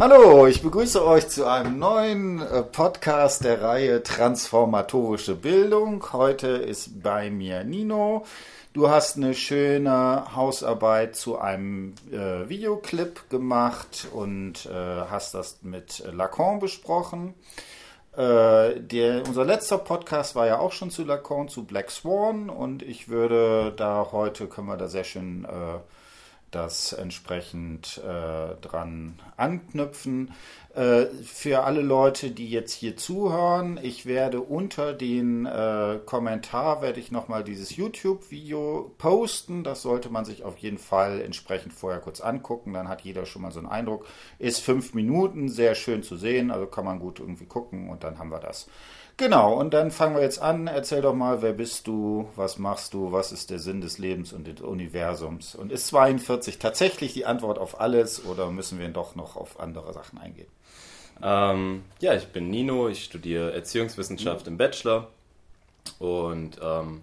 Hallo, ich begrüße euch zu einem neuen äh, Podcast der Reihe Transformatorische Bildung. Heute ist bei mir Nino. Du hast eine schöne Hausarbeit zu einem äh, Videoclip gemacht und äh, hast das mit Lacan besprochen. Äh, der, unser letzter Podcast war ja auch schon zu Lacan, zu Black Swan und ich würde da heute, können wir da sehr schön äh, das entsprechend äh, dran anknüpfen. Äh, für alle Leute, die jetzt hier zuhören, ich werde unter den äh, Kommentar werde ich nochmal dieses YouTube-Video posten. Das sollte man sich auf jeden Fall entsprechend vorher kurz angucken. Dann hat jeder schon mal so einen Eindruck. Ist fünf Minuten, sehr schön zu sehen, also kann man gut irgendwie gucken und dann haben wir das. Genau, und dann fangen wir jetzt an. Erzähl doch mal, wer bist du, was machst du, was ist der Sinn des Lebens und des Universums? Und ist 42 tatsächlich die Antwort auf alles oder müssen wir doch noch auf andere Sachen eingehen? Ähm, ja, ich bin Nino, ich studiere Erziehungswissenschaft mhm. im Bachelor und ähm,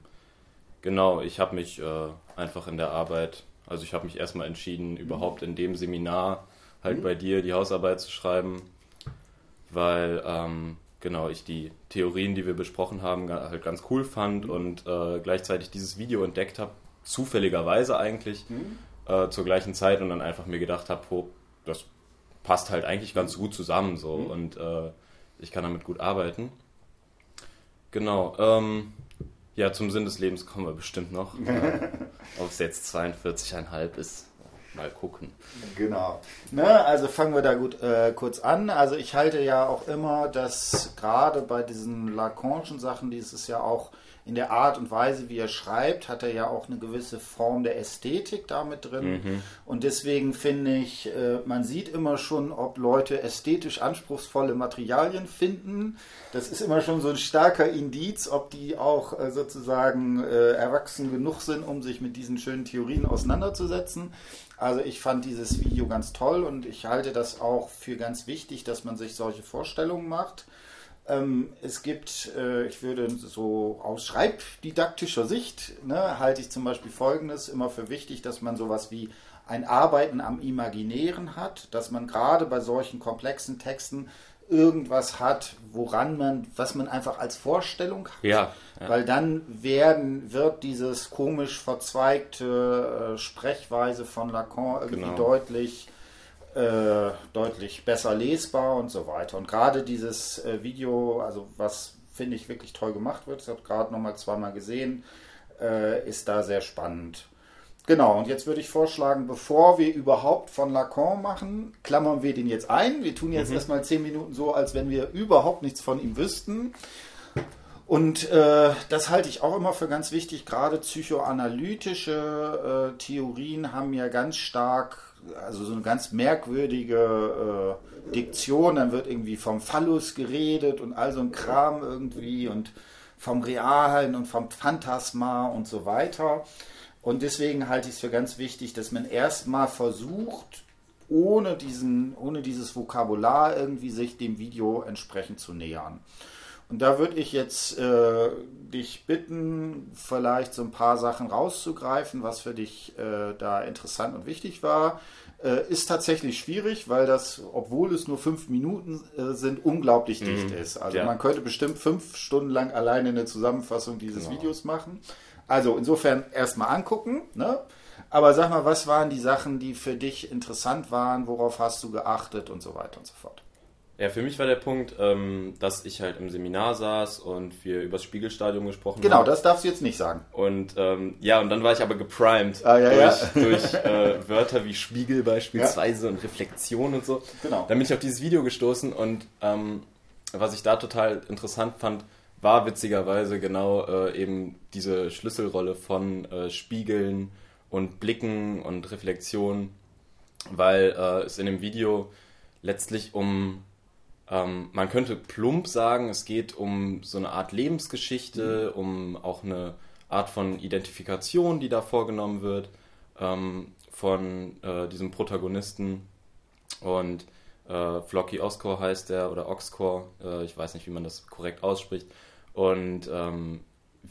genau, ich habe mich äh, einfach in der Arbeit, also ich habe mich erstmal entschieden, überhaupt in dem Seminar halt mhm. bei dir die Hausarbeit zu schreiben, weil ähm, genau, ich die Theorien, die wir besprochen haben, halt ganz cool fand mhm. und äh, gleichzeitig dieses Video entdeckt habe, zufälligerweise eigentlich, mhm. äh, zur gleichen Zeit und dann einfach mir gedacht habe, oh, das passt halt eigentlich ganz gut zusammen so mhm. und äh, ich kann damit gut arbeiten. Genau, ähm, ja, zum Sinn des Lebens kommen wir bestimmt noch. Ob es jetzt 42,5 ist, mal gucken. Genau. Ne, also fangen wir da gut äh, kurz an. Also ich halte ja auch immer, dass gerade bei diesen Lacanischen Sachen, dieses ja auch in der Art und Weise, wie er schreibt, hat er ja auch eine gewisse Form der Ästhetik damit drin. Mhm. Und deswegen finde ich, äh, man sieht immer schon, ob Leute ästhetisch anspruchsvolle Materialien finden. Das ist immer schon so ein starker Indiz, ob die auch äh, sozusagen äh, erwachsen genug sind, um sich mit diesen schönen Theorien auseinanderzusetzen. Also ich fand dieses Video ganz toll und ich halte das auch für ganz wichtig, dass man sich solche Vorstellungen macht. Ähm, es gibt, äh, ich würde so aus schreibdidaktischer Sicht, ne, halte ich zum Beispiel Folgendes immer für wichtig, dass man sowas wie ein Arbeiten am Imaginären hat, dass man gerade bei solchen komplexen Texten irgendwas hat, woran man, was man einfach als Vorstellung hat. Ja, ja. Weil dann werden, wird dieses komisch verzweigte äh, Sprechweise von Lacan irgendwie genau. deutlich äh, deutlich besser lesbar und so weiter. Und gerade dieses äh, Video, also was finde ich wirklich toll gemacht wird, ich habe gerade nochmal zweimal gesehen, äh, ist da sehr spannend. Genau, und jetzt würde ich vorschlagen, bevor wir überhaupt von Lacan machen, klammern wir den jetzt ein. Wir tun jetzt mhm. erstmal zehn Minuten so, als wenn wir überhaupt nichts von ihm wüssten. Und äh, das halte ich auch immer für ganz wichtig. Gerade psychoanalytische äh, Theorien haben ja ganz stark also so eine ganz merkwürdige äh, Diktion, dann wird irgendwie vom Phallus geredet und all so ein Kram irgendwie und vom Realen und vom Phantasma und so weiter. Und deswegen halte ich es für ganz wichtig, dass man erstmal versucht, ohne, diesen, ohne dieses Vokabular irgendwie sich dem Video entsprechend zu nähern. Und da würde ich jetzt äh, dich bitten, vielleicht so ein paar Sachen rauszugreifen, was für dich äh, da interessant und wichtig war. Äh, ist tatsächlich schwierig, weil das, obwohl es nur fünf Minuten äh, sind, unglaublich mhm. dicht ist. Also ja. man könnte bestimmt fünf Stunden lang alleine eine Zusammenfassung dieses genau. Videos machen. Also insofern erstmal angucken. Ne? Aber sag mal, was waren die Sachen, die für dich interessant waren? Worauf hast du geachtet und so weiter und so fort? Ja, für mich war der Punkt, ähm, dass ich halt im Seminar saß und wir über das Spiegelstadium gesprochen genau, haben. Genau, das darfst du jetzt nicht sagen. Und ähm, ja, und dann war ich aber geprimed ah, ja, durch, ja. durch äh, Wörter wie Spiegel beispielsweise ja. und Reflexion und so. Genau. Dann bin ich auf dieses Video gestoßen und ähm, was ich da total interessant fand, war witzigerweise genau äh, eben diese Schlüsselrolle von äh, Spiegeln und Blicken und Reflexion, weil äh, es in dem Video letztlich um ähm, man könnte plump sagen, es geht um so eine Art Lebensgeschichte, mhm. um auch eine Art von Identifikation, die da vorgenommen wird ähm, von äh, diesem Protagonisten. Und äh, Flocky Oscore heißt der oder Oxcore, äh, ich weiß nicht, wie man das korrekt ausspricht. Und ähm,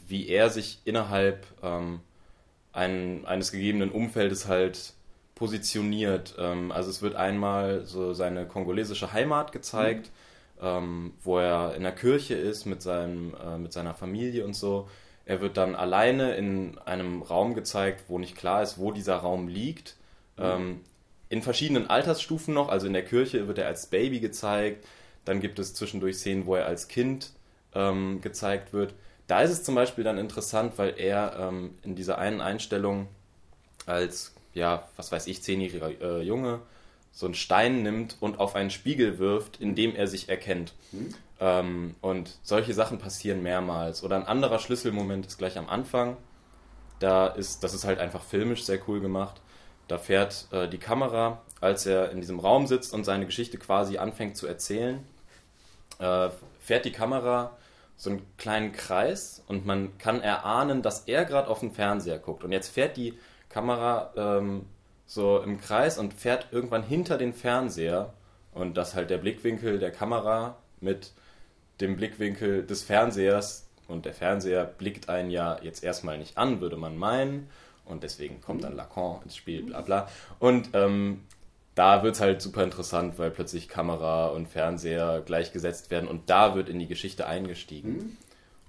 wie er sich innerhalb ähm, ein, eines gegebenen Umfeldes halt positioniert. Ähm, also es wird einmal so seine kongolesische Heimat gezeigt, mhm. wo er in der Kirche ist mit, seinem, äh, mit seiner Familie und so. Er wird dann alleine in einem Raum gezeigt, wo nicht klar ist, wo dieser Raum liegt. Mhm. In verschiedenen Altersstufen noch, also in der Kirche wird er als Baby gezeigt, dann gibt es zwischendurch Szenen, wo er als Kind ähm, gezeigt wird. Da ist es zum Beispiel dann interessant, weil er ähm, in dieser einen Einstellung als, ja, was weiß ich, zehnjähriger äh, Junge so einen Stein nimmt und auf einen Spiegel wirft, in dem er sich erkennt. Mhm. Ähm, und solche Sachen passieren mehrmals. Oder ein anderer Schlüsselmoment ist gleich am Anfang. Da ist, das ist halt einfach filmisch sehr cool gemacht. Da fährt äh, die Kamera, als er in diesem Raum sitzt und seine Geschichte quasi anfängt zu erzählen, äh, fährt die Kamera so einen kleinen Kreis und man kann erahnen, dass er gerade auf den Fernseher guckt. Und jetzt fährt die Kamera ähm, so im Kreis und fährt irgendwann hinter den Fernseher und dass halt der Blickwinkel der Kamera mit dem Blickwinkel des Fernsehers und der Fernseher blickt einen ja jetzt erstmal nicht an, würde man meinen. Und deswegen kommt dann Lacan ins Spiel, bla bla. Und ähm, da wird es halt super interessant, weil plötzlich Kamera und Fernseher gleichgesetzt werden und da wird in die Geschichte eingestiegen.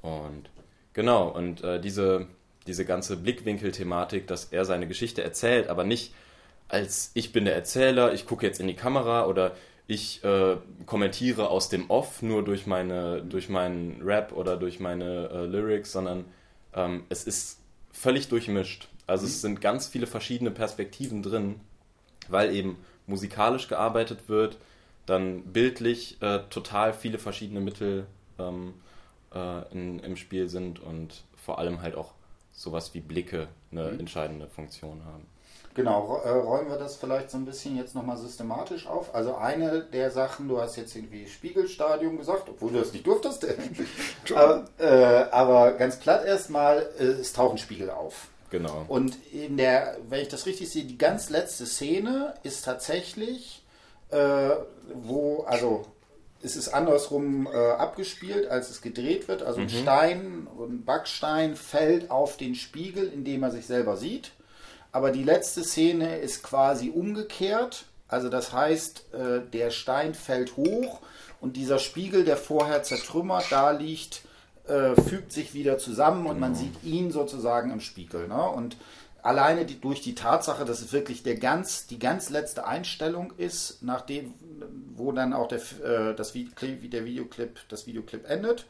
Mhm. Und genau, und äh, diese, diese ganze Blickwinkel-Thematik, dass er seine Geschichte erzählt, aber nicht als ich bin der Erzähler, ich gucke jetzt in die Kamera oder ich äh, kommentiere aus dem Off nur durch meine durch meinen Rap oder durch meine äh, Lyrics, sondern ähm, es ist völlig durchmischt. Also mhm. es sind ganz viele verschiedene Perspektiven drin, weil eben musikalisch gearbeitet wird, dann bildlich äh, total viele verschiedene Mittel ähm, äh, in, im Spiel sind und vor allem halt auch sowas wie Blicke eine mhm. entscheidende Funktion haben. Genau, äh, räumen wir das vielleicht so ein bisschen jetzt nochmal systematisch auf. Also eine der Sachen, du hast jetzt irgendwie Spiegelstadium gesagt, obwohl du das nicht durftest. aber, äh, aber, ganz platt erstmal, äh, es tauchen Spiegel auf. Genau. Und in der, wenn ich das richtig sehe, die ganz letzte Szene ist tatsächlich, äh, wo, also es ist andersrum äh, abgespielt, als es gedreht wird. Also mhm. ein Stein, ein Backstein fällt auf den Spiegel, in dem er sich selber sieht. Aber die letzte Szene ist quasi umgekehrt. Also das heißt, äh, der Stein fällt hoch und dieser Spiegel, der vorher zertrümmert da liegt, äh, fügt sich wieder zusammen und genau. man sieht ihn sozusagen im Spiegel. Ne? Und alleine die, durch die Tatsache, dass es wirklich der ganz, die ganz letzte Einstellung ist, nachdem, wo dann auch der, äh, das, der Videoclip, das Videoclip endet,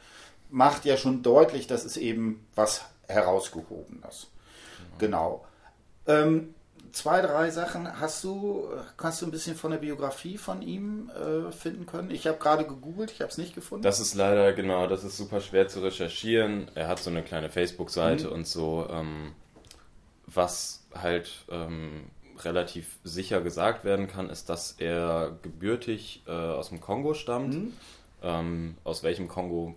macht ja schon deutlich, dass es eben was herausgehobenes. Genau. genau. Ähm, zwei, drei Sachen hast du, kannst du ein bisschen von der Biografie von ihm äh, finden können? Ich habe gerade gegoogelt, ich habe es nicht gefunden. Das ist leider, genau, das ist super schwer zu recherchieren. Er hat so eine kleine Facebook-Seite mhm. und so, ähm, was halt ähm, relativ sicher gesagt werden kann, ist, dass er gebürtig äh, aus dem Kongo stammt. Mhm. Ähm, aus welchem Kongo,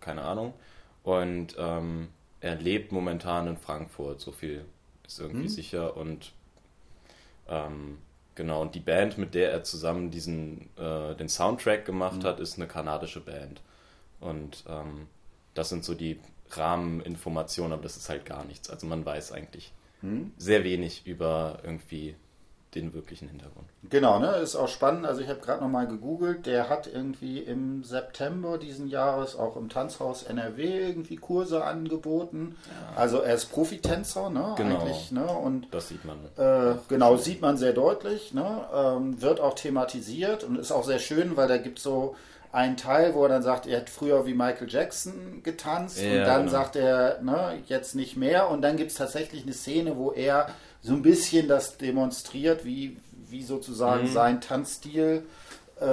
keine Ahnung. Und ähm, er lebt momentan in Frankfurt, so viel ist irgendwie mhm. sicher. Und ähm, genau, und die Band, mit der er zusammen diesen, äh, den Soundtrack gemacht mhm. hat, ist eine kanadische Band. Und ähm, das sind so die Rahmeninformationen, aber das ist halt gar nichts. Also man weiß eigentlich mhm. sehr wenig über irgendwie den wirklichen Hintergrund. Genau, ne, ist auch spannend. Also ich habe gerade nochmal gegoogelt, der hat irgendwie im September diesen Jahres auch im Tanzhaus NRW irgendwie Kurse angeboten. Ja. Also er ist Profitänzer, ne, genau. eigentlich, ne, und das sieht man. Äh, genau, sieht man sehr deutlich, ne, ähm, wird auch thematisiert und ist auch sehr schön, weil da gibt so einen Teil, wo er dann sagt, er hat früher wie Michael Jackson getanzt ja, und dann genau. sagt er, ne, jetzt nicht mehr und dann gibt es tatsächlich eine Szene, wo er so ein bisschen das demonstriert, wie, wie sozusagen mhm. sein Tanzstil äh,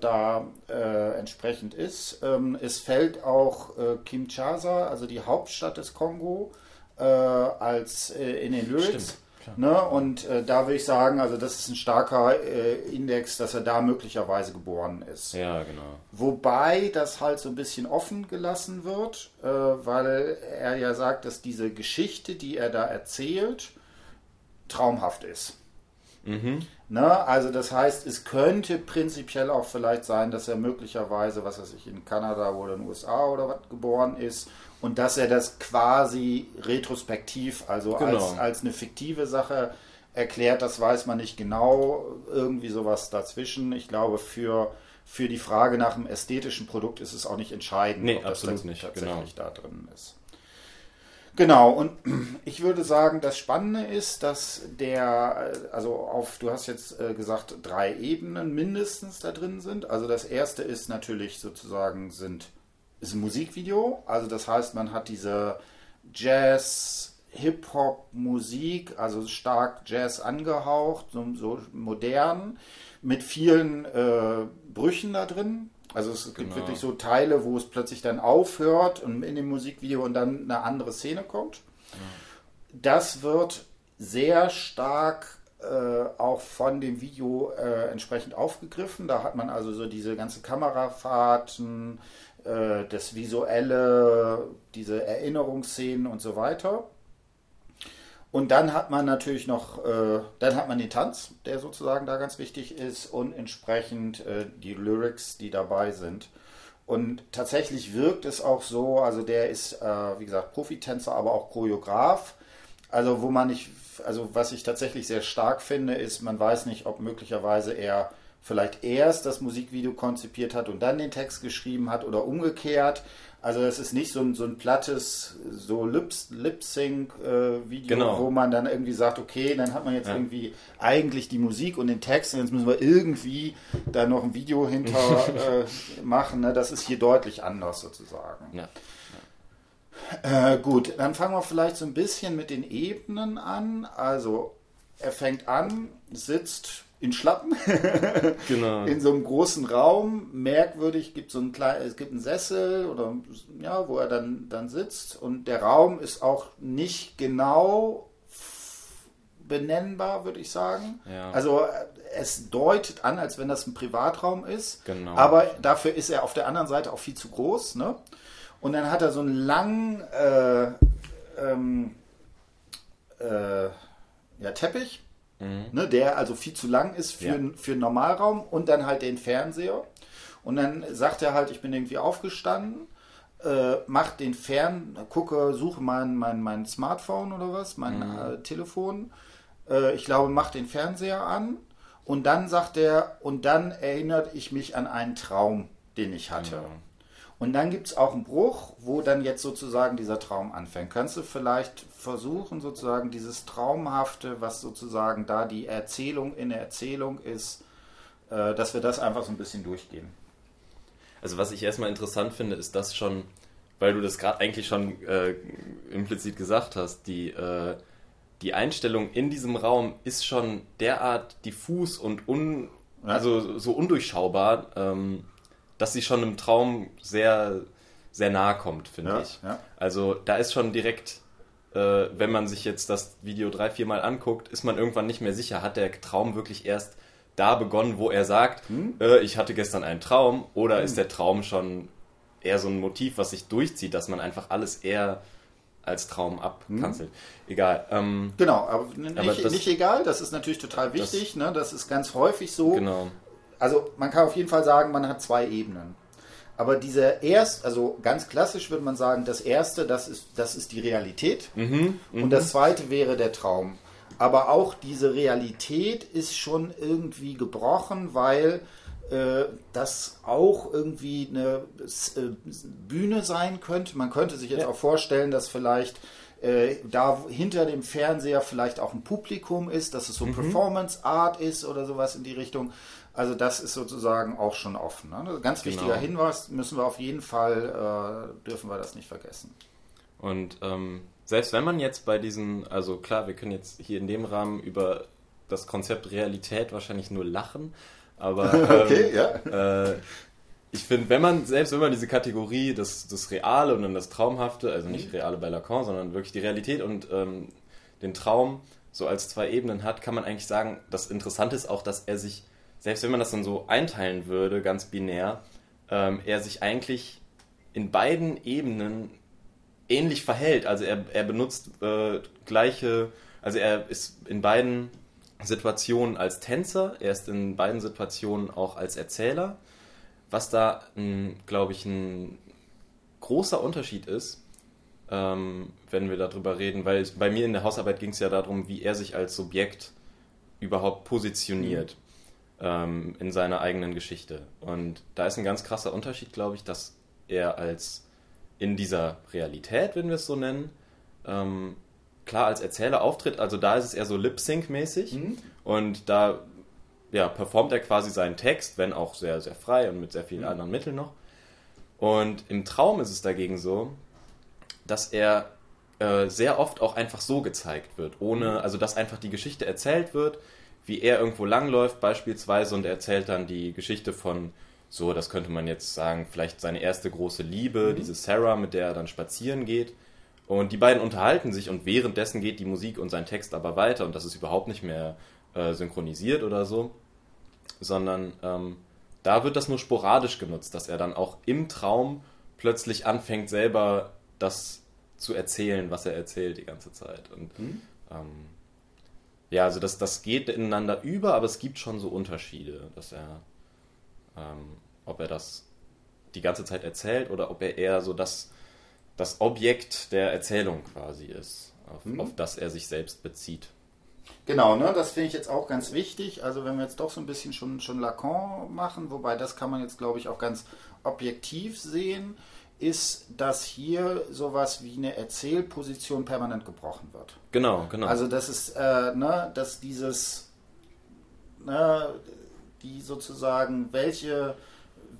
da äh, entsprechend ist. Ähm, es fällt auch äh, Kinshasa, also die Hauptstadt des Kongo, äh, als äh, in den Lyrics. Ne? Und äh, da würde ich sagen, also das ist ein starker Index, dass er da möglicherweise geboren ist. Ja, genau. Wobei das halt so ein bisschen offen gelassen wird, weil er ja sagt, dass diese Geschichte, die er da erzählt, traumhaft ist. Mhm. Ne? Also das heißt, es könnte prinzipiell auch vielleicht sein, dass er möglicherweise, was weiß ich, in Kanada oder in den USA oder was geboren ist und dass er das quasi retrospektiv, also genau. als, als eine fiktive Sache erklärt, das weiß man nicht genau, irgendwie sowas dazwischen. Ich glaube, für, für die Frage nach einem ästhetischen Produkt ist es auch nicht entscheidend, nee, ob absolut das nicht, tatsächlich genau. da drin ist. Genau, und ich würde sagen, das Spannende ist, dass der, also auf, du hast jetzt äh, gesagt, drei Ebenen mindestens da drin sind. Also das erste ist natürlich sozusagen, sind, ist ein Musikvideo. Also das heißt, man hat diese Jazz, Hip-Hop-Musik, also stark Jazz angehaucht, so, so modern, mit vielen äh, Brüchen da drin. Also es gibt genau. wirklich so Teile, wo es plötzlich dann aufhört und in dem Musikvideo und dann eine andere Szene kommt. Ja. Das wird sehr stark äh, auch von dem Video äh, entsprechend aufgegriffen. Da hat man also so diese ganze Kamerafahrten, äh, das Visuelle, diese Erinnerungsszenen und so weiter. Und dann hat man natürlich noch, äh, dann hat man den Tanz, der sozusagen da ganz wichtig ist und entsprechend äh, die Lyrics, die dabei sind. Und tatsächlich wirkt es auch so, also der ist, äh, wie gesagt, Profitänzer, aber auch Choreograf. Also wo man nicht, also was ich tatsächlich sehr stark finde, ist, man weiß nicht, ob möglicherweise er vielleicht erst das Musikvideo konzipiert hat und dann den Text geschrieben hat oder umgekehrt. Also es ist nicht so ein, so ein plattes so Lip-Sync-Video, genau. wo man dann irgendwie sagt, okay, dann hat man jetzt ja. irgendwie eigentlich die Musik und den Text und jetzt müssen wir irgendwie da noch ein Video hinter äh, machen. Ne? Das ist hier deutlich anders sozusagen. Ja. Äh, gut, dann fangen wir vielleicht so ein bisschen mit den Ebenen an. Also er fängt an, sitzt in Schlappen. genau. In so einem großen Raum. Merkwürdig gibt so ein klein, es gibt einen Sessel oder ja, wo er dann, dann sitzt. Und der Raum ist auch nicht genau benennbar, würde ich sagen. Ja. Also es deutet an, als wenn das ein Privatraum ist. Genau. Aber dafür ist er auf der anderen Seite auch viel zu groß. Ne? Und dann hat er so einen langen äh, ähm, äh, ja, Teppich Mhm. Ne, der also viel zu lang ist für, ja. für einen Normalraum und dann halt den Fernseher. Und dann sagt er halt, ich bin irgendwie aufgestanden, äh, mach den Fern, gucke, suche mein, mein, mein Smartphone oder was, mein mhm. äh, Telefon. Äh, ich glaube, mach den Fernseher an. Und dann sagt er, und dann erinnert ich mich an einen Traum, den ich hatte. Mhm. Und dann gibt es auch einen Bruch, wo dann jetzt sozusagen dieser Traum anfängt. Kannst du vielleicht versuchen, sozusagen dieses Traumhafte, was sozusagen da die Erzählung in der Erzählung ist, äh, dass wir das einfach so ein bisschen durchgehen? Also was ich erstmal interessant finde, ist das schon, weil du das gerade eigentlich schon äh, implizit gesagt hast, die, äh, die Einstellung in diesem Raum ist schon derart diffus und un, also so undurchschaubar. Ähm, dass sie schon im Traum sehr, sehr nahe kommt, finde ja, ich. Ja. Also da ist schon direkt, äh, wenn man sich jetzt das Video drei, vier Mal anguckt, ist man irgendwann nicht mehr sicher, hat der Traum wirklich erst da begonnen, wo er sagt, hm? äh, ich hatte gestern einen Traum, oder hm. ist der Traum schon eher so ein Motiv, was sich durchzieht, dass man einfach alles eher als Traum abkanzelt. Hm. Egal. Ähm, genau, aber, nicht, aber das, nicht, egal, das ist natürlich total wichtig. Das, ne? das ist ganz häufig so. Genau also man kann auf jeden Fall sagen, man hat zwei Ebenen. Aber diese erst, also ganz klassisch würde man sagen, das erste, das ist, das ist die Realität. Mhm, und mhm. das zweite wäre der Traum. Aber auch diese Realität ist schon irgendwie gebrochen, weil äh, das auch irgendwie eine äh, Bühne sein könnte. Man könnte sich jetzt ja. auch vorstellen, dass vielleicht äh, da hinter dem Fernseher vielleicht auch ein Publikum ist, dass es so mhm. Performance Art ist oder sowas in die Richtung. Also das ist sozusagen auch schon offen. Ne? Ganz genau. wichtiger Hinweis, müssen wir auf jeden Fall, äh, dürfen wir das nicht vergessen. Und ähm, selbst wenn man jetzt bei diesen, also klar, wir können jetzt hier in dem Rahmen über das Konzept Realität wahrscheinlich nur lachen, aber ähm, okay, ja. äh, ich finde, wenn man, selbst wenn man diese Kategorie, das, das Reale und dann das Traumhafte, also nicht mhm. Reale bei Lacan, sondern wirklich die Realität und ähm, den Traum so als zwei Ebenen hat, kann man eigentlich sagen, das Interessante ist auch, dass er sich selbst wenn man das dann so einteilen würde, ganz binär, ähm, er sich eigentlich in beiden Ebenen ähnlich verhält. Also er, er benutzt äh, gleiche, also er ist in beiden Situationen als Tänzer, er ist in beiden Situationen auch als Erzähler. Was da, glaube ich, ein großer Unterschied ist, ähm, wenn wir darüber reden, weil bei mir in der Hausarbeit ging es ja darum, wie er sich als Subjekt überhaupt positioniert mhm. Ähm, in seiner eigenen Geschichte. Und da ist ein ganz krasser Unterschied, glaube ich, dass er als in dieser Realität, wenn wir es so nennen, ähm, klar als Erzähler auftritt. Also da ist es eher so Lip-Sync-mäßig. Mhm. Und da ja, performt er quasi seinen Text, wenn auch sehr, sehr frei und mit sehr vielen mhm. anderen Mitteln noch. Und im Traum ist es dagegen so, dass er äh, sehr oft auch einfach so gezeigt wird, ohne, mhm. also dass einfach die Geschichte erzählt wird, wie er irgendwo langläuft beispielsweise und er erzählt dann die Geschichte von so, das könnte man jetzt sagen, vielleicht seine erste große Liebe, mhm. diese Sarah, mit der er dann spazieren geht. Und die beiden unterhalten sich und währenddessen geht die Musik und sein Text aber weiter und das ist überhaupt nicht mehr äh, synchronisiert oder so, sondern ähm, da wird das nur sporadisch genutzt, dass er dann auch im Traum plötzlich anfängt, selber das zu erzählen, was er erzählt die ganze Zeit. Und mhm. ähm, ja, also das, das geht ineinander über, aber es gibt schon so Unterschiede, dass er, ähm, ob er das die ganze Zeit erzählt oder ob er eher so das, das Objekt der Erzählung quasi ist, auf, mhm. auf das er sich selbst bezieht. Genau, ne, das finde ich jetzt auch ganz wichtig. Also wenn wir jetzt doch so ein bisschen schon, schon Lacan machen, wobei das kann man jetzt, glaube ich, auch ganz objektiv sehen, ist, dass hier sowas wie eine Erzählposition permanent gebrochen wird. Genau, genau. Also das ist, äh, ne, dass dieses, ne, die sozusagen, welche,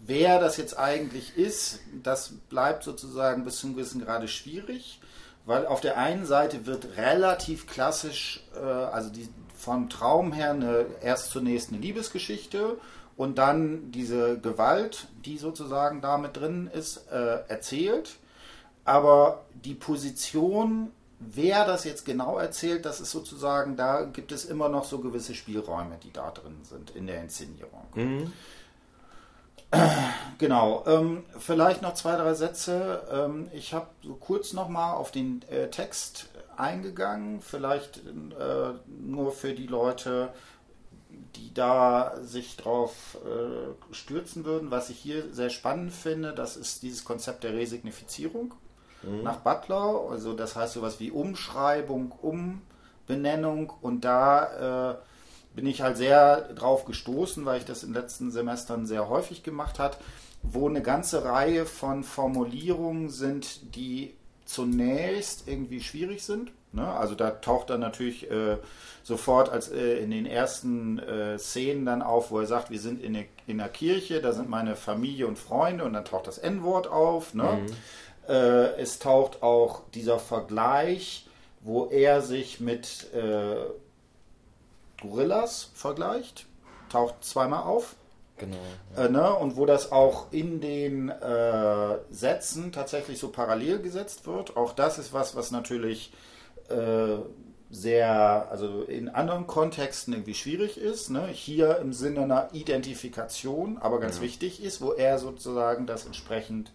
wer das jetzt eigentlich ist, das bleibt sozusagen bis zum gewissen Grade schwierig. Weil auf der einen Seite wird relativ klassisch, äh, also die, vom Traum her eine, erst zunächst eine Liebesgeschichte und dann diese Gewalt, die sozusagen da mit drin ist, äh, erzählt. Aber die Position, wer das jetzt genau erzählt, das ist sozusagen, da gibt es immer noch so gewisse Spielräume, die da drin sind in der Inszenierung. Mhm. Genau, ähm, vielleicht noch zwei, drei Sätze. Ähm, ich habe so kurz nochmal auf den äh, Text eingegangen, vielleicht äh, nur für die Leute, die da sich drauf äh, stürzen würden. Was ich hier sehr spannend finde, das ist dieses Konzept der Resignifizierung mhm. nach Butler. Also das heißt sowas wie Umschreibung, Umbenennung und da äh, bin ich halt sehr drauf gestoßen, weil ich das in den letzten Semestern sehr häufig gemacht habe, wo eine ganze Reihe von Formulierungen sind, die zunächst irgendwie schwierig sind. Ne? Also da taucht dann natürlich äh, sofort als äh, in den ersten äh, Szenen dann auf, wo er sagt, wir sind in, der, in der Kirche, da sind meine Familie und Freunde und dann taucht das N-Wort auf. Ne? Mhm. Äh, es taucht auch dieser Vergleich, wo er sich mit äh, Gorillas vergleicht. Taucht zweimal auf. Genau. Ja. Äh, ne? Und wo das auch in den äh, Sätzen tatsächlich so parallel gesetzt wird. Auch das ist was, was natürlich äh, sehr, also in anderen Kontexten irgendwie schwierig ist. Ne? Hier im Sinne einer Identifikation, aber ganz ja. wichtig ist, wo er sozusagen das entsprechend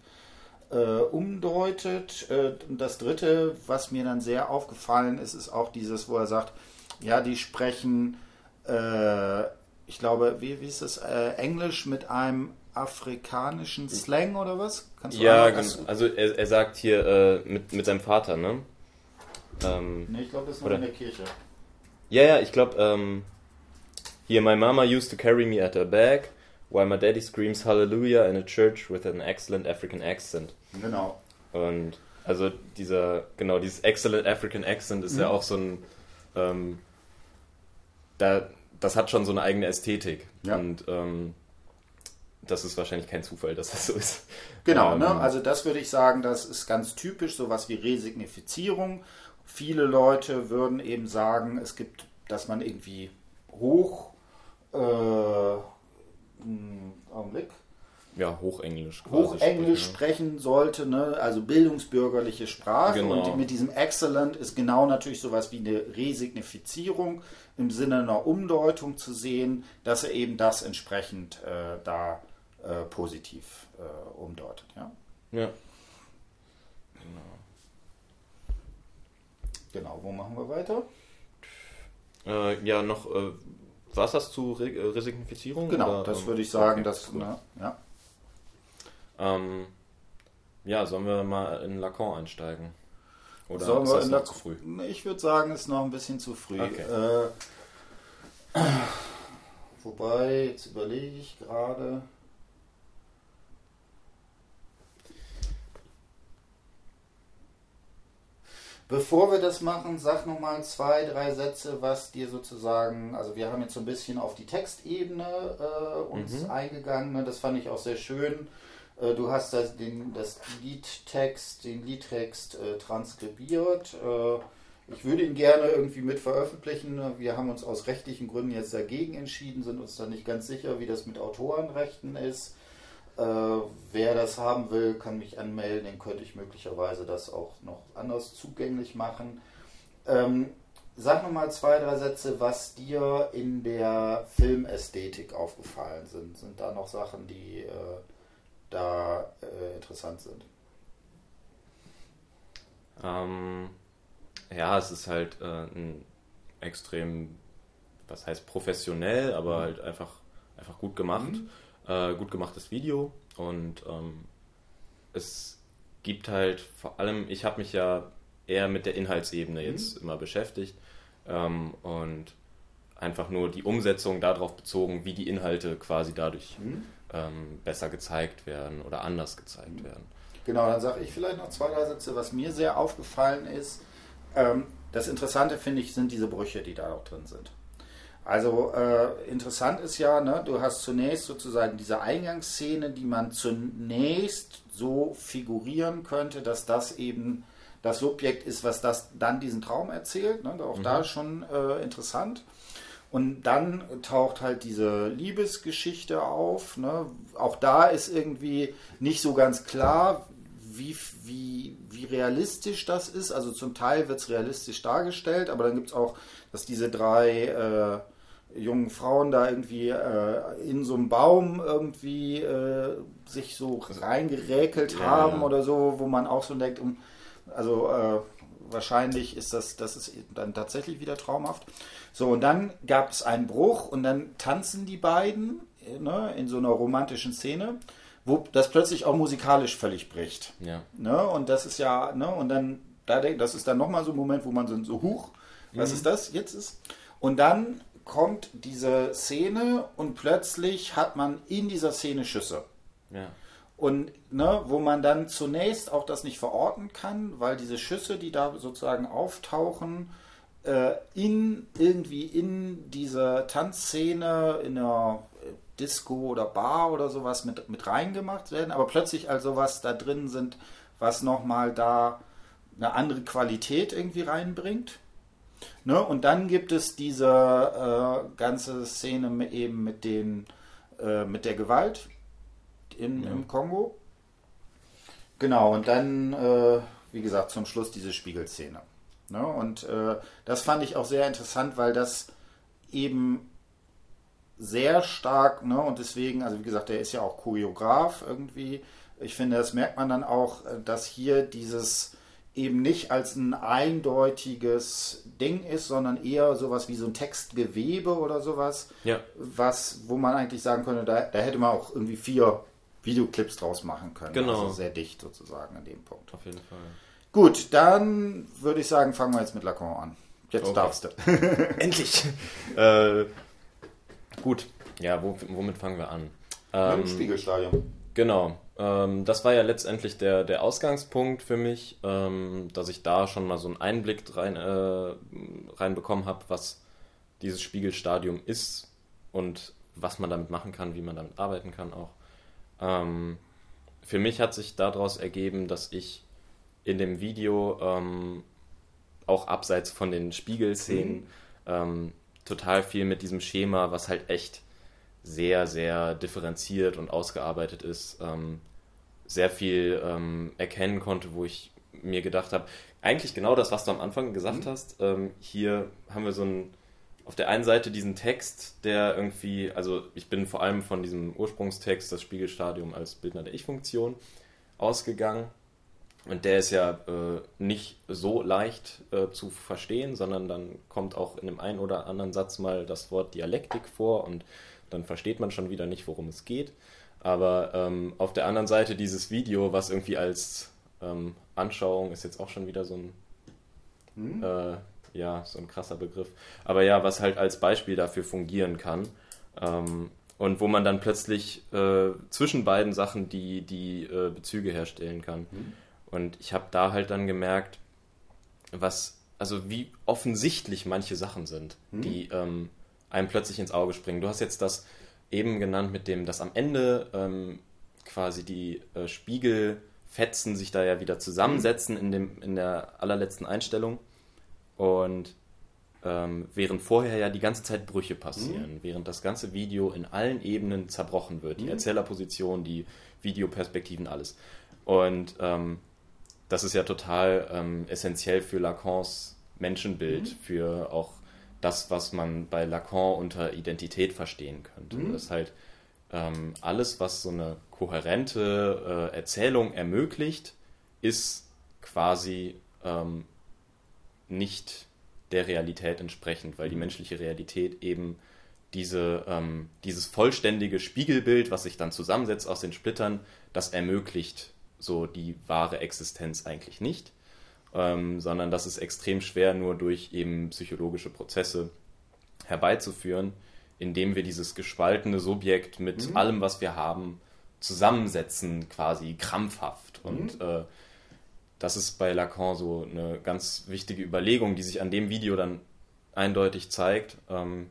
äh, umdeutet. Äh, das dritte, was mir dann sehr aufgefallen ist, ist auch dieses, wo er sagt, ja, die sprechen, äh, ich glaube, wie, wie ist das, äh, Englisch mit einem afrikanischen Slang oder was? ja, genau. also er, er sagt hier äh, mit, mit seinem Vater, ne? Ähm, ne, ich glaube, das ist noch oder? in der Kirche. Ja, ja, ich glaube, ähm, hier, my mama used to carry me at her bag, while my daddy screams Hallelujah in a church with an excellent African accent. Genau. Und also dieser, genau, dieses excellent African accent ist mhm. ja auch so ein, ähm, da, das hat schon so eine eigene Ästhetik. Ja. Und ähm, das ist wahrscheinlich kein Zufall, dass das so ist. Genau, ne? ähm, ne? also das würde ich sagen, das ist ganz typisch, sowas wie Resignifizierung. Viele Leute würden eben sagen, es gibt, dass man irgendwie hoch, äh, Augenblick, ja, Hochenglisch. Hochenglisch sprechen, sprechen sollte, ne? also bildungsbürgerliche Sprache. Genau. Und mit diesem Excellent ist genau natürlich sowas wie eine Resignifizierung im Sinne einer Umdeutung zu sehen, dass er eben das entsprechend äh, da äh, positiv äh, umdeutet. Ja. ja. Genau, wo machen wir weiter? Äh, ja, noch äh, was hast du Re Resignifizierung? Genau, oder? das würde ich sagen, okay, dass, ne, ja. Ähm, ja, sollen wir mal in Lacan einsteigen? Oder sollen ist das noch zu früh? Ich würde sagen, es ist noch ein bisschen zu früh. Okay. Äh, Wobei, jetzt überlege ich gerade. Bevor wir das machen, sag noch mal zwei, drei Sätze, was dir sozusagen, also wir haben jetzt so ein bisschen auf die Textebene äh, uns mhm. eingegangen, ne? das fand ich auch sehr schön. Äh, du hast das, den, das Liedtext, den Liedtext äh, transkribiert. Äh, ich würde ihn gerne irgendwie mit veröffentlichen. Wir haben uns aus rechtlichen Gründen jetzt dagegen entschieden, sind uns da nicht ganz sicher, wie das mit Autorenrechten ist. Äh, wer das haben will, kann mich anmelden, dann könnte ich möglicherweise das auch noch anders zugänglich machen. Ähm, sag nochmal zwei, drei Sätze, was dir in der Filmästhetik aufgefallen sind. Sind da noch Sachen, die äh, da äh, interessant sind? Ähm, ja, es ist halt äh, ein extrem, was heißt professionell, aber mhm. halt einfach, einfach gut gemacht. Mhm. Äh, gut gemachtes Video und ähm, es gibt halt vor allem, ich habe mich ja eher mit der Inhaltsebene mhm. jetzt immer beschäftigt ähm, und einfach nur die Umsetzung darauf bezogen, wie die Inhalte quasi dadurch mhm. ähm, besser gezeigt werden oder anders gezeigt mhm. werden. Genau, dann sage ich vielleicht noch zwei, drei Sätze. Was mir sehr aufgefallen ist, ähm, das Interessante finde ich, sind diese Brüche, die da auch drin sind. Also äh, interessant ist ja, ne, du hast zunächst sozusagen diese Eingangsszene, die man zunächst so figurieren könnte, dass das eben das Subjekt ist, was das dann diesen Traum erzählt. Ne? Auch mhm. da schon äh, interessant. Und dann taucht halt diese Liebesgeschichte auf. Ne? Auch da ist irgendwie nicht so ganz klar, wie, wie, wie realistisch das ist. Also zum Teil wird es realistisch dargestellt, aber dann gibt es auch, dass diese drei äh, jungen Frauen da irgendwie äh, in so einem Baum irgendwie äh, sich so reingeräkelt ja, haben ja. oder so, wo man auch so denkt, um, also äh, wahrscheinlich ist das, das ist dann tatsächlich wieder traumhaft. So, und dann gab es einen Bruch und dann tanzen die beiden ne, in so einer romantischen Szene, wo das plötzlich auch musikalisch völlig bricht. Ja. Ne, und das ist ja, ne, und dann, da, das ist dann nochmal so ein Moment, wo man so, so huch, was mhm. ist das jetzt ist? Und dann kommt diese Szene und plötzlich hat man in dieser Szene Schüsse. Ja. Und ne, wo man dann zunächst auch das nicht verorten kann, weil diese Schüsse, die da sozusagen auftauchen, äh, in irgendwie in dieser Tanzszene, in einer Disco oder Bar oder sowas mit, mit reingemacht werden, aber plötzlich also was da drin sind, was nochmal da eine andere Qualität irgendwie reinbringt. Ne? Und dann gibt es diese äh, ganze Szene eben mit, den, äh, mit der Gewalt in, ja. im Kongo. Genau, und dann, äh, wie gesagt, zum Schluss diese Spiegelszene. Ne? Und äh, das fand ich auch sehr interessant, weil das eben sehr stark, ne, und deswegen, also wie gesagt, der ist ja auch Choreograf irgendwie. Ich finde, das merkt man dann auch, äh, dass hier dieses eben nicht als ein eindeutiges Ding ist, sondern eher sowas wie so ein Textgewebe oder sowas, ja. was, wo man eigentlich sagen könnte, da, da hätte man auch irgendwie vier Videoclips draus machen können. Genau. Also sehr dicht sozusagen an dem Punkt. Auf jeden Fall. Gut, dann würde ich sagen, fangen wir jetzt mit Lacan an. Jetzt okay. darfst du. Endlich! äh, gut, ja, wo, womit fangen wir an? Ähm, Mit dem Spiegelstadium. Genau. Ähm, das war ja letztendlich der, der Ausgangspunkt für mich, ähm, dass ich da schon mal so einen Einblick rein, äh, reinbekommen habe, was dieses Spiegelstadium ist und was man damit machen kann, wie man damit arbeiten kann auch. Ähm, für mich hat sich daraus ergeben, dass ich in dem Video ähm, auch abseits von den Spiegelszenen mhm. Ähm, total viel mit diesem Schema, was halt echt sehr, sehr differenziert und ausgearbeitet ist, ähm, sehr viel ähm, erkennen konnte, wo ich mir gedacht habe, eigentlich genau das, was du am Anfang gesagt mhm. hast. Ähm, hier haben wir so einen, auf der einen Seite diesen Text, der irgendwie, also ich bin vor allem von diesem Ursprungstext, das Spiegelstadium als Bildner der Ich-Funktion, ausgegangen. Und der ist ja äh, nicht so leicht äh, zu verstehen, sondern dann kommt auch in dem einen oder anderen Satz mal das Wort Dialektik vor und dann versteht man schon wieder nicht, worum es geht. Aber ähm, auf der anderen Seite dieses Video, was irgendwie als ähm, Anschauung ist jetzt auch schon wieder so ein, hm? äh, ja, so ein krasser Begriff. Aber ja, was halt als Beispiel dafür fungieren kann. Ähm, und wo man dann plötzlich äh, zwischen beiden Sachen die, die äh, Bezüge herstellen kann. Mhm. Und ich habe da halt dann gemerkt, was, also wie offensichtlich manche Sachen sind, mhm. die ähm, einem plötzlich ins Auge springen. Du hast jetzt das eben genannt mit dem, dass am Ende ähm, quasi die äh, Spiegelfetzen sich da ja wieder zusammensetzen in, dem, in der allerletzten Einstellung. Und ähm, während vorher ja die ganze Zeit Brüche passieren, mhm. während das ganze Video in allen Ebenen zerbrochen wird. Die mhm. Erzählerposition, die Videoperspektiven, alles. Und ähm, das ist ja total ähm, essentiell für Lacans Menschenbild, mhm. für auch das, was man bei Lacan unter Identität verstehen könnte. Mhm. Das ist halt ähm, alles, was so eine kohärente äh, Erzählung ermöglicht, ist quasi ähm, nicht der Realität entsprechend, weil die mhm. menschliche Realität eben diese, ähm, dieses vollständige Spiegelbild, was sich dann zusammensetzt aus den Splittern, das ermöglicht so die wahre Existenz eigentlich nicht, ähm, sondern das ist extrem schwer nur durch eben psychologische Prozesse herbeizuführen, indem wir dieses gespaltene Subjekt mit mhm. allem, was wir haben, zusammensetzen, quasi krampfhaft. Mhm. Und äh, das ist bei Lacan so eine ganz wichtige Überlegung, die sich an dem Video dann eindeutig zeigt. Ähm,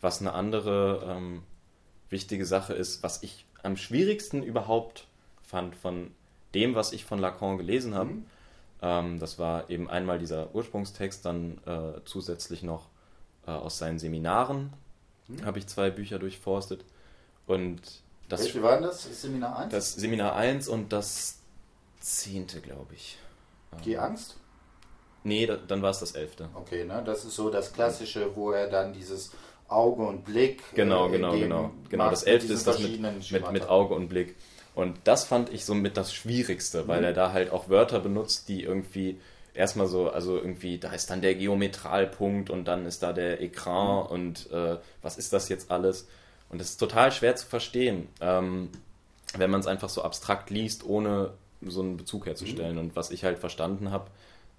was eine andere ähm, wichtige Sache ist, was ich am schwierigsten überhaupt fand von dem, was ich von Lacan gelesen habe. Mhm. Ähm, das war eben einmal dieser Ursprungstext, dann äh, zusätzlich noch äh, aus seinen Seminaren mhm. habe ich zwei Bücher durchforstet. Und das, Welche waren das? das? Seminar 1? Das Seminar 1 und das zehnte, glaube ich. Die Angst? Nee, da, dann war es das elfte. Okay, ne? das ist so das Klassische, wo er dann dieses Auge und Blick. Genau, äh, genau, genau. Genau, das elfte ist das mit, mit, mit Auge und Blick. Und das fand ich somit das Schwierigste, weil mhm. er da halt auch Wörter benutzt, die irgendwie erstmal so, also irgendwie, da ist dann der Geometralpunkt und dann ist da der Ekran mhm. und äh, was ist das jetzt alles? Und das ist total schwer zu verstehen, ähm, wenn man es einfach so abstrakt liest, ohne so einen Bezug herzustellen. Mhm. Und was ich halt verstanden habe,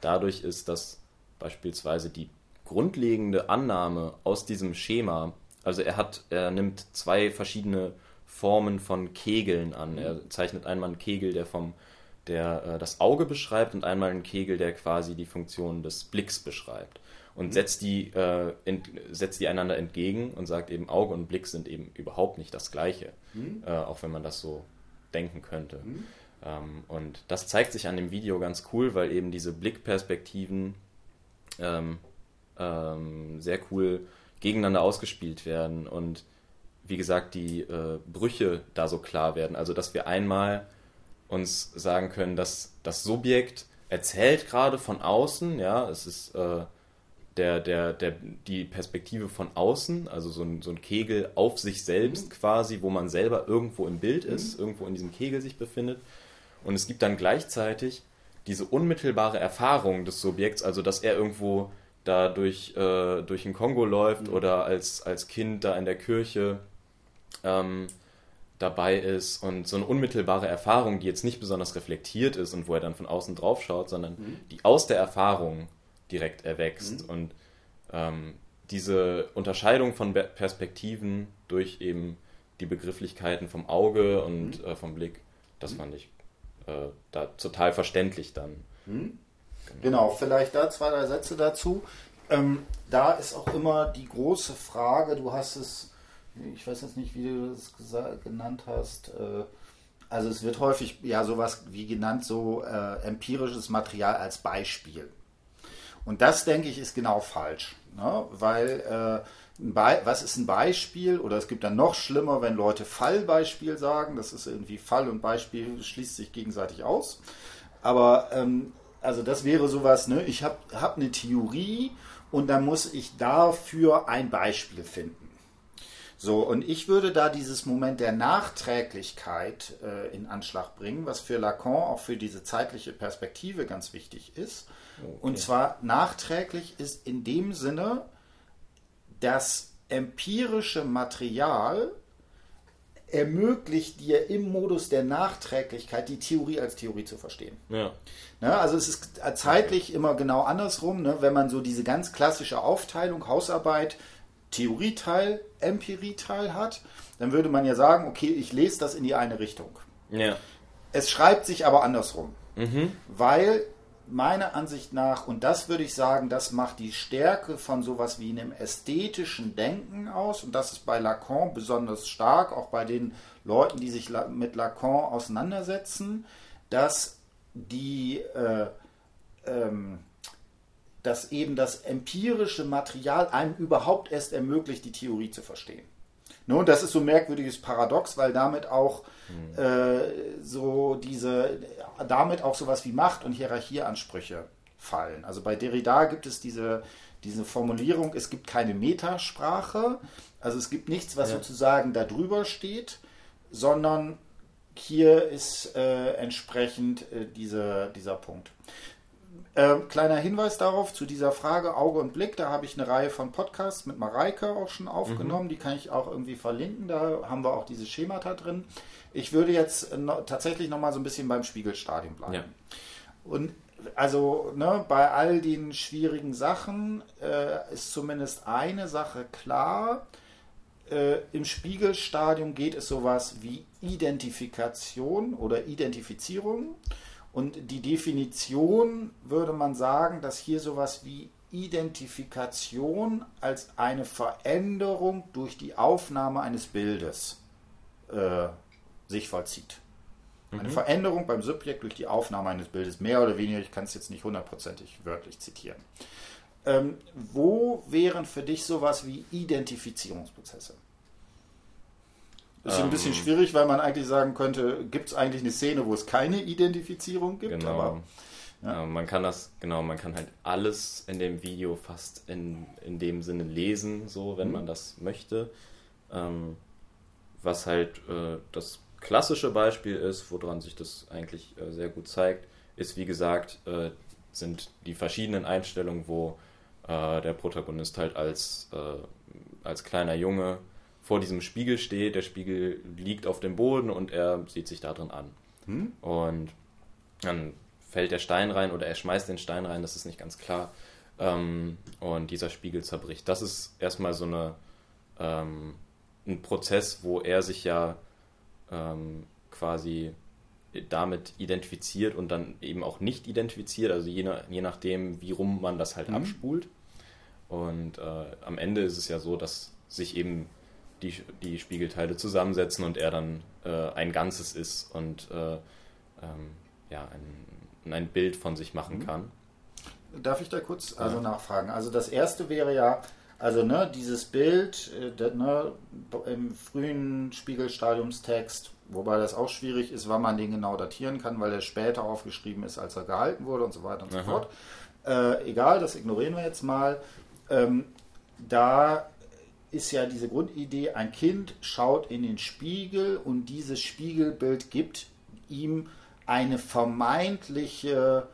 dadurch ist, dass beispielsweise die grundlegende Annahme aus diesem Schema, also er hat, er nimmt zwei verschiedene Formen von Kegeln an. Er zeichnet einmal einen Kegel, der vom der äh, das Auge beschreibt und einmal einen Kegel, der quasi die Funktion des Blicks beschreibt und mhm. setzt die äh, ent, setzt die einander entgegen und sagt eben Auge und Blick sind eben überhaupt nicht das gleiche, mhm. äh, auch wenn man das so denken könnte. Mhm. Ähm, und das zeigt sich an dem Video ganz cool, weil eben diese Blickperspektiven ähm, ähm, sehr cool gegeneinander ausgespielt werden und wie gesagt, die äh, Brüche da so klar werden. Also, dass wir einmal uns sagen können, dass das Subjekt erzählt gerade von außen, ja, es ist äh, der, der, der, die Perspektive von außen, also so ein, so ein Kegel auf sich selbst mhm. quasi, wo man selber irgendwo im Bild ist, mhm. irgendwo in diesem Kegel sich befindet. Und es gibt dann gleichzeitig diese unmittelbare Erfahrung des Subjekts, also dass er irgendwo da durch, äh, durch den Kongo läuft mhm. oder als, als Kind da in der Kirche ähm, dabei ist und so eine unmittelbare Erfahrung, die jetzt nicht besonders reflektiert ist und wo er dann von außen drauf schaut, sondern mhm. die aus der Erfahrung direkt erwächst. Mhm. Und ähm, diese Unterscheidung von Perspektiven durch eben die Begrifflichkeiten vom Auge und mhm. äh, vom Blick, das mhm. fand ich äh, da total verständlich dann. Mhm. Genau. genau. vielleicht da zwei, drei Sätze dazu. Ähm, da ist auch immer die große Frage, du hast es ich weiß jetzt nicht, wie du das genannt hast. Äh, also es wird häufig ja sowas wie genannt, so äh, empirisches Material als Beispiel. Und das, denke ich, ist genau falsch. Ne? Weil äh, was ist ein Beispiel? Oder es gibt dann noch schlimmer, wenn Leute Fallbeispiel sagen. Das ist irgendwie Fall und Beispiel schließt sich gegenseitig aus. Aber ähm, also das wäre sowas, ne? ich habe hab eine Theorie und dann muss ich dafür ein Beispiel finden. So, und ich würde da dieses Moment der Nachträglichkeit äh, in Anschlag bringen, was für Lacan auch für diese zeitliche Perspektive ganz wichtig ist. Okay. Und zwar nachträglich ist in dem Sinne, das empirische Material ermöglicht dir im Modus der Nachträglichkeit die Theorie als Theorie zu verstehen. Ja. Ne, also es ist zeitlich immer genau andersrum, ne, wenn man so diese ganz klassische Aufteilung, Hausarbeit, Theorieteil, Empirieteil hat, dann würde man ja sagen, okay, ich lese das in die eine Richtung. Ja. Es schreibt sich aber andersrum, mhm. weil meiner Ansicht nach, und das würde ich sagen, das macht die Stärke von sowas wie einem ästhetischen Denken aus. Und das ist bei Lacan besonders stark, auch bei den Leuten, die sich mit Lacan auseinandersetzen, dass die, äh, ähm, dass eben das empirische Material einem überhaupt erst ermöglicht, die Theorie zu verstehen. Nun, das ist so ein merkwürdiges Paradox, weil damit auch mhm. äh, so diese, damit auch sowas wie Macht- und Hierarchieansprüche fallen. Also bei Derrida gibt es diese, diese Formulierung, es gibt keine Metasprache, also es gibt nichts, was ja. sozusagen da drüber steht, sondern hier ist äh, entsprechend äh, diese, dieser Punkt. Äh, kleiner Hinweis darauf zu dieser Frage Auge und Blick. Da habe ich eine Reihe von Podcasts mit Mareike auch schon aufgenommen. Mhm. Die kann ich auch irgendwie verlinken. Da haben wir auch diese Schemata drin. Ich würde jetzt no, tatsächlich noch mal so ein bisschen beim Spiegelstadium bleiben. Ja. Und also ne, bei all den schwierigen Sachen äh, ist zumindest eine Sache klar. Äh, Im Spiegelstadium geht es sowas wie Identifikation oder Identifizierung. Und die Definition würde man sagen, dass hier sowas wie Identifikation als eine Veränderung durch die Aufnahme eines Bildes äh, sich vollzieht. Eine mhm. Veränderung beim Subjekt durch die Aufnahme eines Bildes, mehr oder weniger, ich kann es jetzt nicht hundertprozentig wörtlich zitieren. Ähm, wo wären für dich sowas wie Identifizierungsprozesse? Ist ähm, ein bisschen ähm. schwierig, weil man eigentlich sagen könnte, gibt es eigentlich eine Szene, wo es keine Identifizierung gibt? Genau. Aber, ja. man kann das, genau, man kann halt alles in dem Video fast in, in dem Sinne lesen, so, wenn mhm. man das möchte. Ähm, was halt äh, das klassische Beispiel ist, woran sich das eigentlich äh, sehr gut zeigt, ist wie gesagt, äh, sind die verschiedenen Einstellungen, wo äh, der Protagonist halt als, äh, als kleiner Junge vor diesem Spiegel steht. Der Spiegel liegt auf dem Boden und er sieht sich da drin an. Hm? Und dann fällt der Stein rein oder er schmeißt den Stein rein, das ist nicht ganz klar. Ähm, und dieser Spiegel zerbricht. Das ist erstmal so eine, ähm, ein Prozess, wo er sich ja ähm, quasi damit identifiziert und dann eben auch nicht identifiziert, also je, nach, je nachdem, wie rum man das halt mhm. abspult. Und äh, am Ende ist es ja so, dass sich eben die, die Spiegelteile zusammensetzen und er dann äh, ein Ganzes ist und äh, ähm, ja, ein, ein Bild von sich machen mhm. kann. Darf ich da kurz also ja. nachfragen? Also das erste wäre ja, also ne, dieses Bild äh, ne, im frühen Spiegelstadiumstext, wobei das auch schwierig ist, wann man den genau datieren kann, weil er später aufgeschrieben ist, als er gehalten wurde und so weiter und Aha. so fort. Äh, egal, das ignorieren wir jetzt mal. Ähm, da ist ja diese Grundidee, ein Kind schaut in den Spiegel und dieses Spiegelbild gibt ihm eine vermeintliche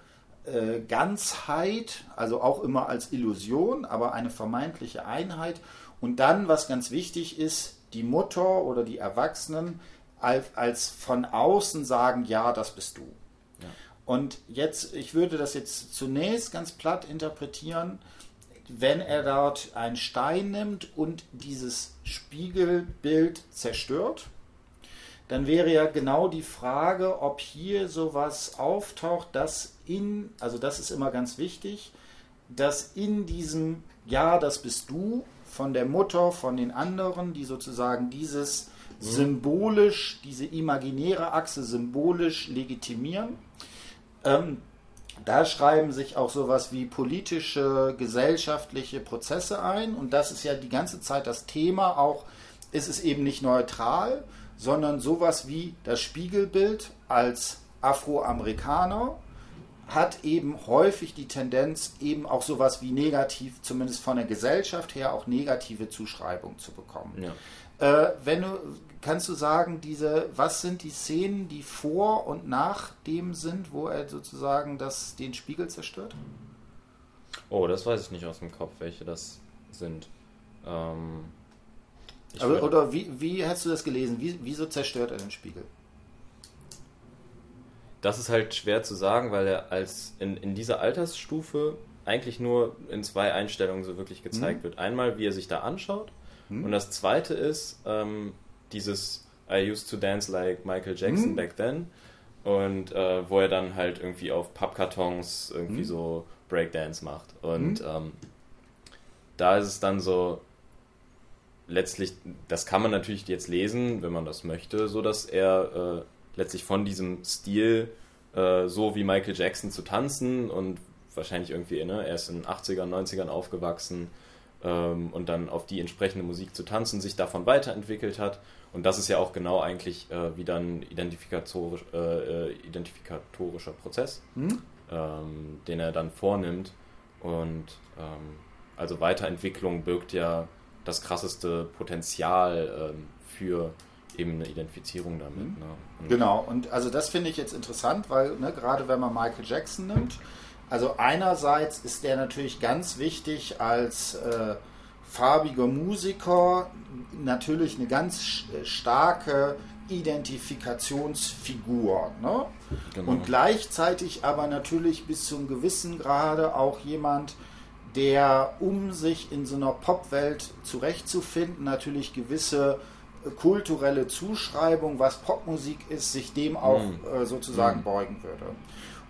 äh, Ganzheit, also auch immer als Illusion, aber eine vermeintliche Einheit. Und dann, was ganz wichtig ist, die Mutter oder die Erwachsenen als, als von außen sagen, ja, das bist du. Ja. Und jetzt, ich würde das jetzt zunächst ganz platt interpretieren, wenn er dort einen Stein nimmt und dieses Spiegelbild zerstört, dann wäre ja genau die Frage, ob hier sowas auftaucht, dass in, also das ist immer ganz wichtig, dass in diesem Ja, das bist du von der Mutter, von den anderen, die sozusagen dieses mhm. symbolisch, diese imaginäre Achse symbolisch legitimieren, ähm, da schreiben sich auch sowas wie politische, gesellschaftliche Prozesse ein. Und das ist ja die ganze Zeit das Thema. Auch ist es eben nicht neutral, sondern sowas wie das Spiegelbild als Afroamerikaner hat eben häufig die Tendenz, eben auch sowas wie negativ, zumindest von der Gesellschaft her, auch negative Zuschreibungen zu bekommen. Ja. Äh, wenn du, kannst du sagen, diese, was sind die Szenen, die vor und nach dem sind, wo er sozusagen das, den Spiegel zerstört? Oh, das weiß ich nicht aus dem Kopf, welche das sind. Ähm, Aber, oder wie, wie hast du das gelesen? Wie, wieso zerstört er den Spiegel? Das ist halt schwer zu sagen, weil er als in, in dieser Altersstufe eigentlich nur in zwei Einstellungen so wirklich gezeigt mhm. wird. Einmal, wie er sich da anschaut, mhm. und das zweite ist ähm, dieses I used to dance like Michael Jackson mhm. back then. Und äh, wo er dann halt irgendwie auf Pappkartons irgendwie mhm. so Breakdance macht. Und mhm. ähm, da ist es dann so, letztlich, das kann man natürlich jetzt lesen, wenn man das möchte, so dass er äh, letztlich von diesem Stil, äh, so wie Michael Jackson zu tanzen und wahrscheinlich irgendwie, ne, er ist in den 80ern, 90ern aufgewachsen ähm, und dann auf die entsprechende Musik zu tanzen, sich davon weiterentwickelt hat. Und das ist ja auch genau eigentlich äh, wieder ein identifikatorisch, äh, äh identifikatorischer Prozess, hm? ähm, den er dann vornimmt. Und ähm, also Weiterentwicklung birgt ja das krasseste Potenzial ähm, für eben eine Identifizierung damit. Mhm. Ne? Und genau, und also das finde ich jetzt interessant, weil ne, gerade wenn man Michael Jackson nimmt, also einerseits ist der natürlich ganz wichtig als äh, farbiger Musiker, natürlich eine ganz starke Identifikationsfigur. Ne? Genau. Und gleichzeitig aber natürlich bis zu einem gewissen Grade auch jemand, der, um sich in so einer Popwelt zurechtzufinden, natürlich gewisse äh, kulturelle Zuschreibung, was Popmusik ist, sich dem auch mhm. äh, sozusagen mhm. beugen würde.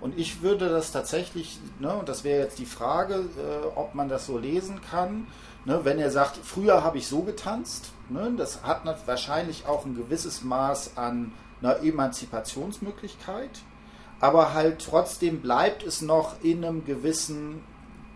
Und ich würde das tatsächlich, ne, und das wäre jetzt die Frage, äh, ob man das so lesen kann, ne, wenn er sagt, früher habe ich so getanzt, ne, das hat wahrscheinlich auch ein gewisses Maß an einer Emanzipationsmöglichkeit, aber halt trotzdem bleibt es noch in einem gewissen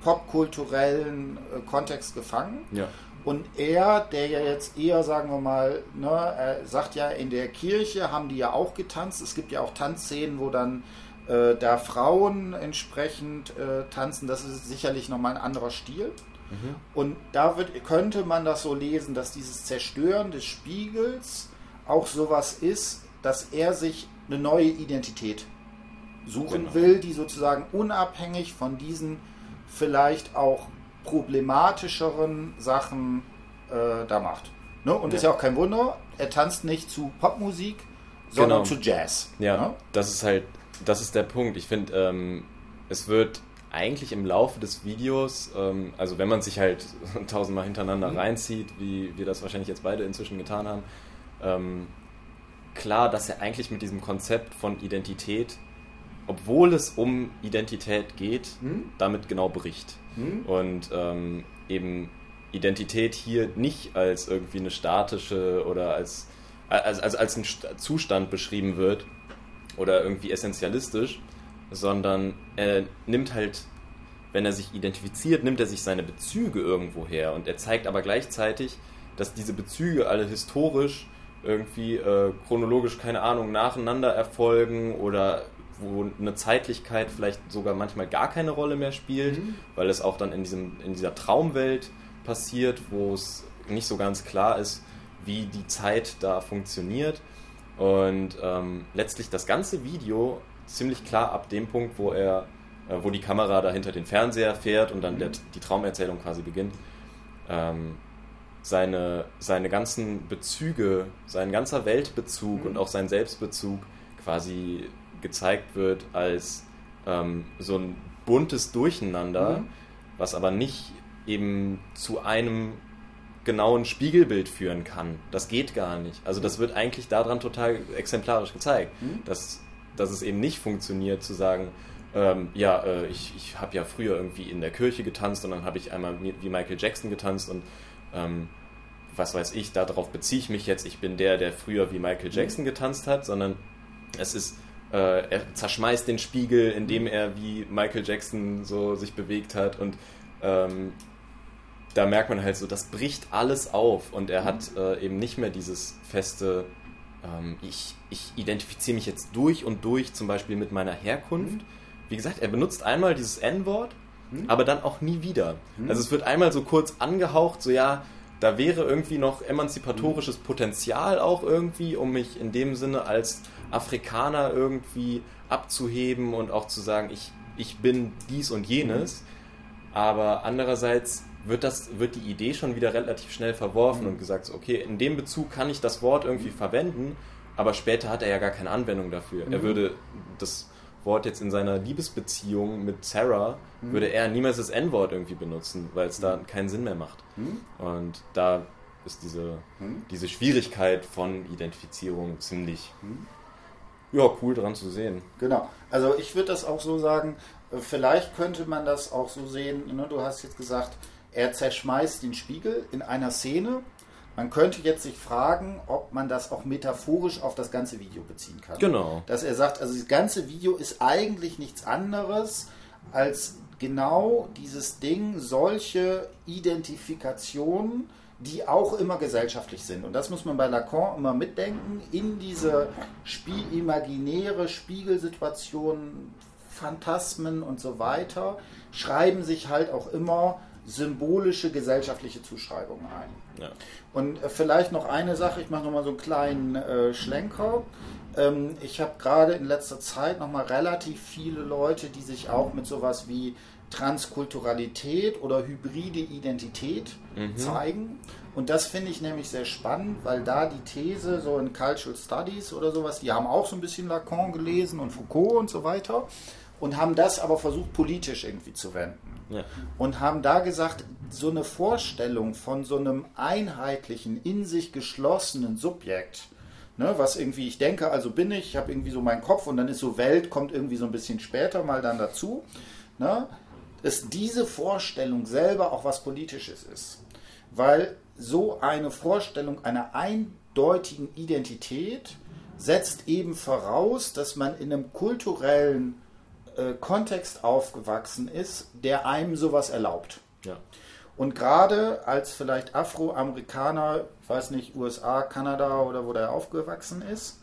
popkulturellen äh, Kontext gefangen. Ja. Und er, der ja jetzt eher, sagen wir mal, ne, er sagt ja, in der Kirche haben die ja auch getanzt. Es gibt ja auch Tanzszenen, wo dann äh, da Frauen entsprechend äh, tanzen. Das ist sicherlich nochmal ein anderer Stil. Mhm. Und da wird, könnte man das so lesen, dass dieses Zerstören des Spiegels auch sowas ist, dass er sich eine neue Identität suchen genau. will, die sozusagen unabhängig von diesen vielleicht auch problematischeren Sachen äh, da macht. Ne? Und ja. ist ja auch kein Wunder, er tanzt nicht zu Popmusik, sondern genau. zu Jazz. Ja, ne? das ist halt, das ist der Punkt. Ich finde, ähm, es wird eigentlich im Laufe des Videos, ähm, also wenn man sich halt tausendmal hintereinander mhm. reinzieht, wie wir das wahrscheinlich jetzt beide inzwischen getan haben, ähm, klar, dass er eigentlich mit diesem Konzept von Identität obwohl es um Identität geht, hm? damit genau bricht. Hm? Und ähm, eben Identität hier nicht als irgendwie eine statische oder als, als, als, als ein Zustand beschrieben wird oder irgendwie essentialistisch, sondern er nimmt halt, wenn er sich identifiziert, nimmt er sich seine Bezüge irgendwo her und er zeigt aber gleichzeitig, dass diese Bezüge alle historisch irgendwie äh, chronologisch, keine Ahnung, nacheinander erfolgen oder wo eine Zeitlichkeit vielleicht sogar manchmal gar keine Rolle mehr spielt, mhm. weil es auch dann in, diesem, in dieser Traumwelt passiert, wo es nicht so ganz klar ist, wie die Zeit da funktioniert. Und ähm, letztlich das ganze Video ziemlich klar ab dem Punkt, wo er, äh, wo die Kamera da hinter den Fernseher fährt und dann mhm. der, die Traumerzählung quasi beginnt, ähm, seine, seine ganzen Bezüge, sein ganzer Weltbezug mhm. und auch sein Selbstbezug quasi gezeigt wird als ähm, so ein buntes Durcheinander, mhm. was aber nicht eben zu einem genauen Spiegelbild führen kann. Das geht gar nicht. Also das wird eigentlich daran total exemplarisch gezeigt, mhm. dass, dass es eben nicht funktioniert zu sagen, ähm, ja, äh, ich, ich habe ja früher irgendwie in der Kirche getanzt und dann habe ich einmal wie Michael Jackson getanzt und ähm, was weiß ich, darauf beziehe ich mich jetzt, ich bin der, der früher wie Michael mhm. Jackson getanzt hat, sondern es ist äh, er zerschmeißt den Spiegel, indem er wie Michael Jackson so sich bewegt hat und ähm, da merkt man halt so, das bricht alles auf und er hat äh, eben nicht mehr dieses feste, ähm, ich, ich identifiziere mich jetzt durch und durch zum Beispiel mit meiner Herkunft. Mhm. Wie gesagt, er benutzt einmal dieses N-Wort, mhm. aber dann auch nie wieder. Mhm. Also es wird einmal so kurz angehaucht, so ja, da wäre irgendwie noch emanzipatorisches Potenzial auch irgendwie, um mich in dem Sinne als Afrikaner irgendwie abzuheben und auch zu sagen, ich, ich bin dies und jenes. Aber andererseits wird, das, wird die Idee schon wieder relativ schnell verworfen mhm. und gesagt, okay, in dem Bezug kann ich das Wort irgendwie verwenden, aber später hat er ja gar keine Anwendung dafür. Mhm. Er würde das Wort jetzt in seiner Liebesbeziehung mit Sarah, mhm. würde er niemals das N-Wort irgendwie benutzen, weil es da mhm. keinen Sinn mehr macht. Mhm. Und da ist diese, mhm. diese Schwierigkeit von Identifizierung ziemlich ja, cool dran zu sehen. Genau. Also ich würde das auch so sagen, äh, vielleicht könnte man das auch so sehen, ne? du hast jetzt gesagt, er zerschmeißt den Spiegel in einer Szene. Man könnte jetzt sich fragen, ob man das auch metaphorisch auf das ganze Video beziehen kann. Genau. Dass er sagt, also das ganze Video ist eigentlich nichts anderes als genau dieses Ding, solche Identifikationen, die auch immer gesellschaftlich sind. Und das muss man bei Lacan immer mitdenken, in diese Spie imaginäre Spiegelsituation, Phantasmen und so weiter, schreiben sich halt auch immer symbolische gesellschaftliche Zuschreibungen ein. Ja. Und äh, vielleicht noch eine Sache, ich mache nochmal so einen kleinen äh, Schlenker. Ähm, ich habe gerade in letzter Zeit nochmal relativ viele Leute, die sich auch mit sowas wie Transkulturalität oder hybride Identität mhm. zeigen. Und das finde ich nämlich sehr spannend, weil da die These so in Cultural Studies oder sowas, die haben auch so ein bisschen Lacan gelesen und Foucault und so weiter und haben das aber versucht politisch irgendwie zu wenden. Ja. Und haben da gesagt, so eine Vorstellung von so einem einheitlichen, in sich geschlossenen Subjekt, ne, was irgendwie, ich denke, also bin ich, ich habe irgendwie so meinen Kopf und dann ist so Welt, kommt irgendwie so ein bisschen später mal dann dazu, ne, dass diese Vorstellung selber auch was Politisches ist. Weil so eine Vorstellung einer eindeutigen Identität setzt eben voraus, dass man in einem kulturellen äh, Kontext aufgewachsen ist, der einem sowas erlaubt. Ja. Und gerade als vielleicht Afroamerikaner, ich weiß nicht, USA, Kanada oder wo der aufgewachsen ist,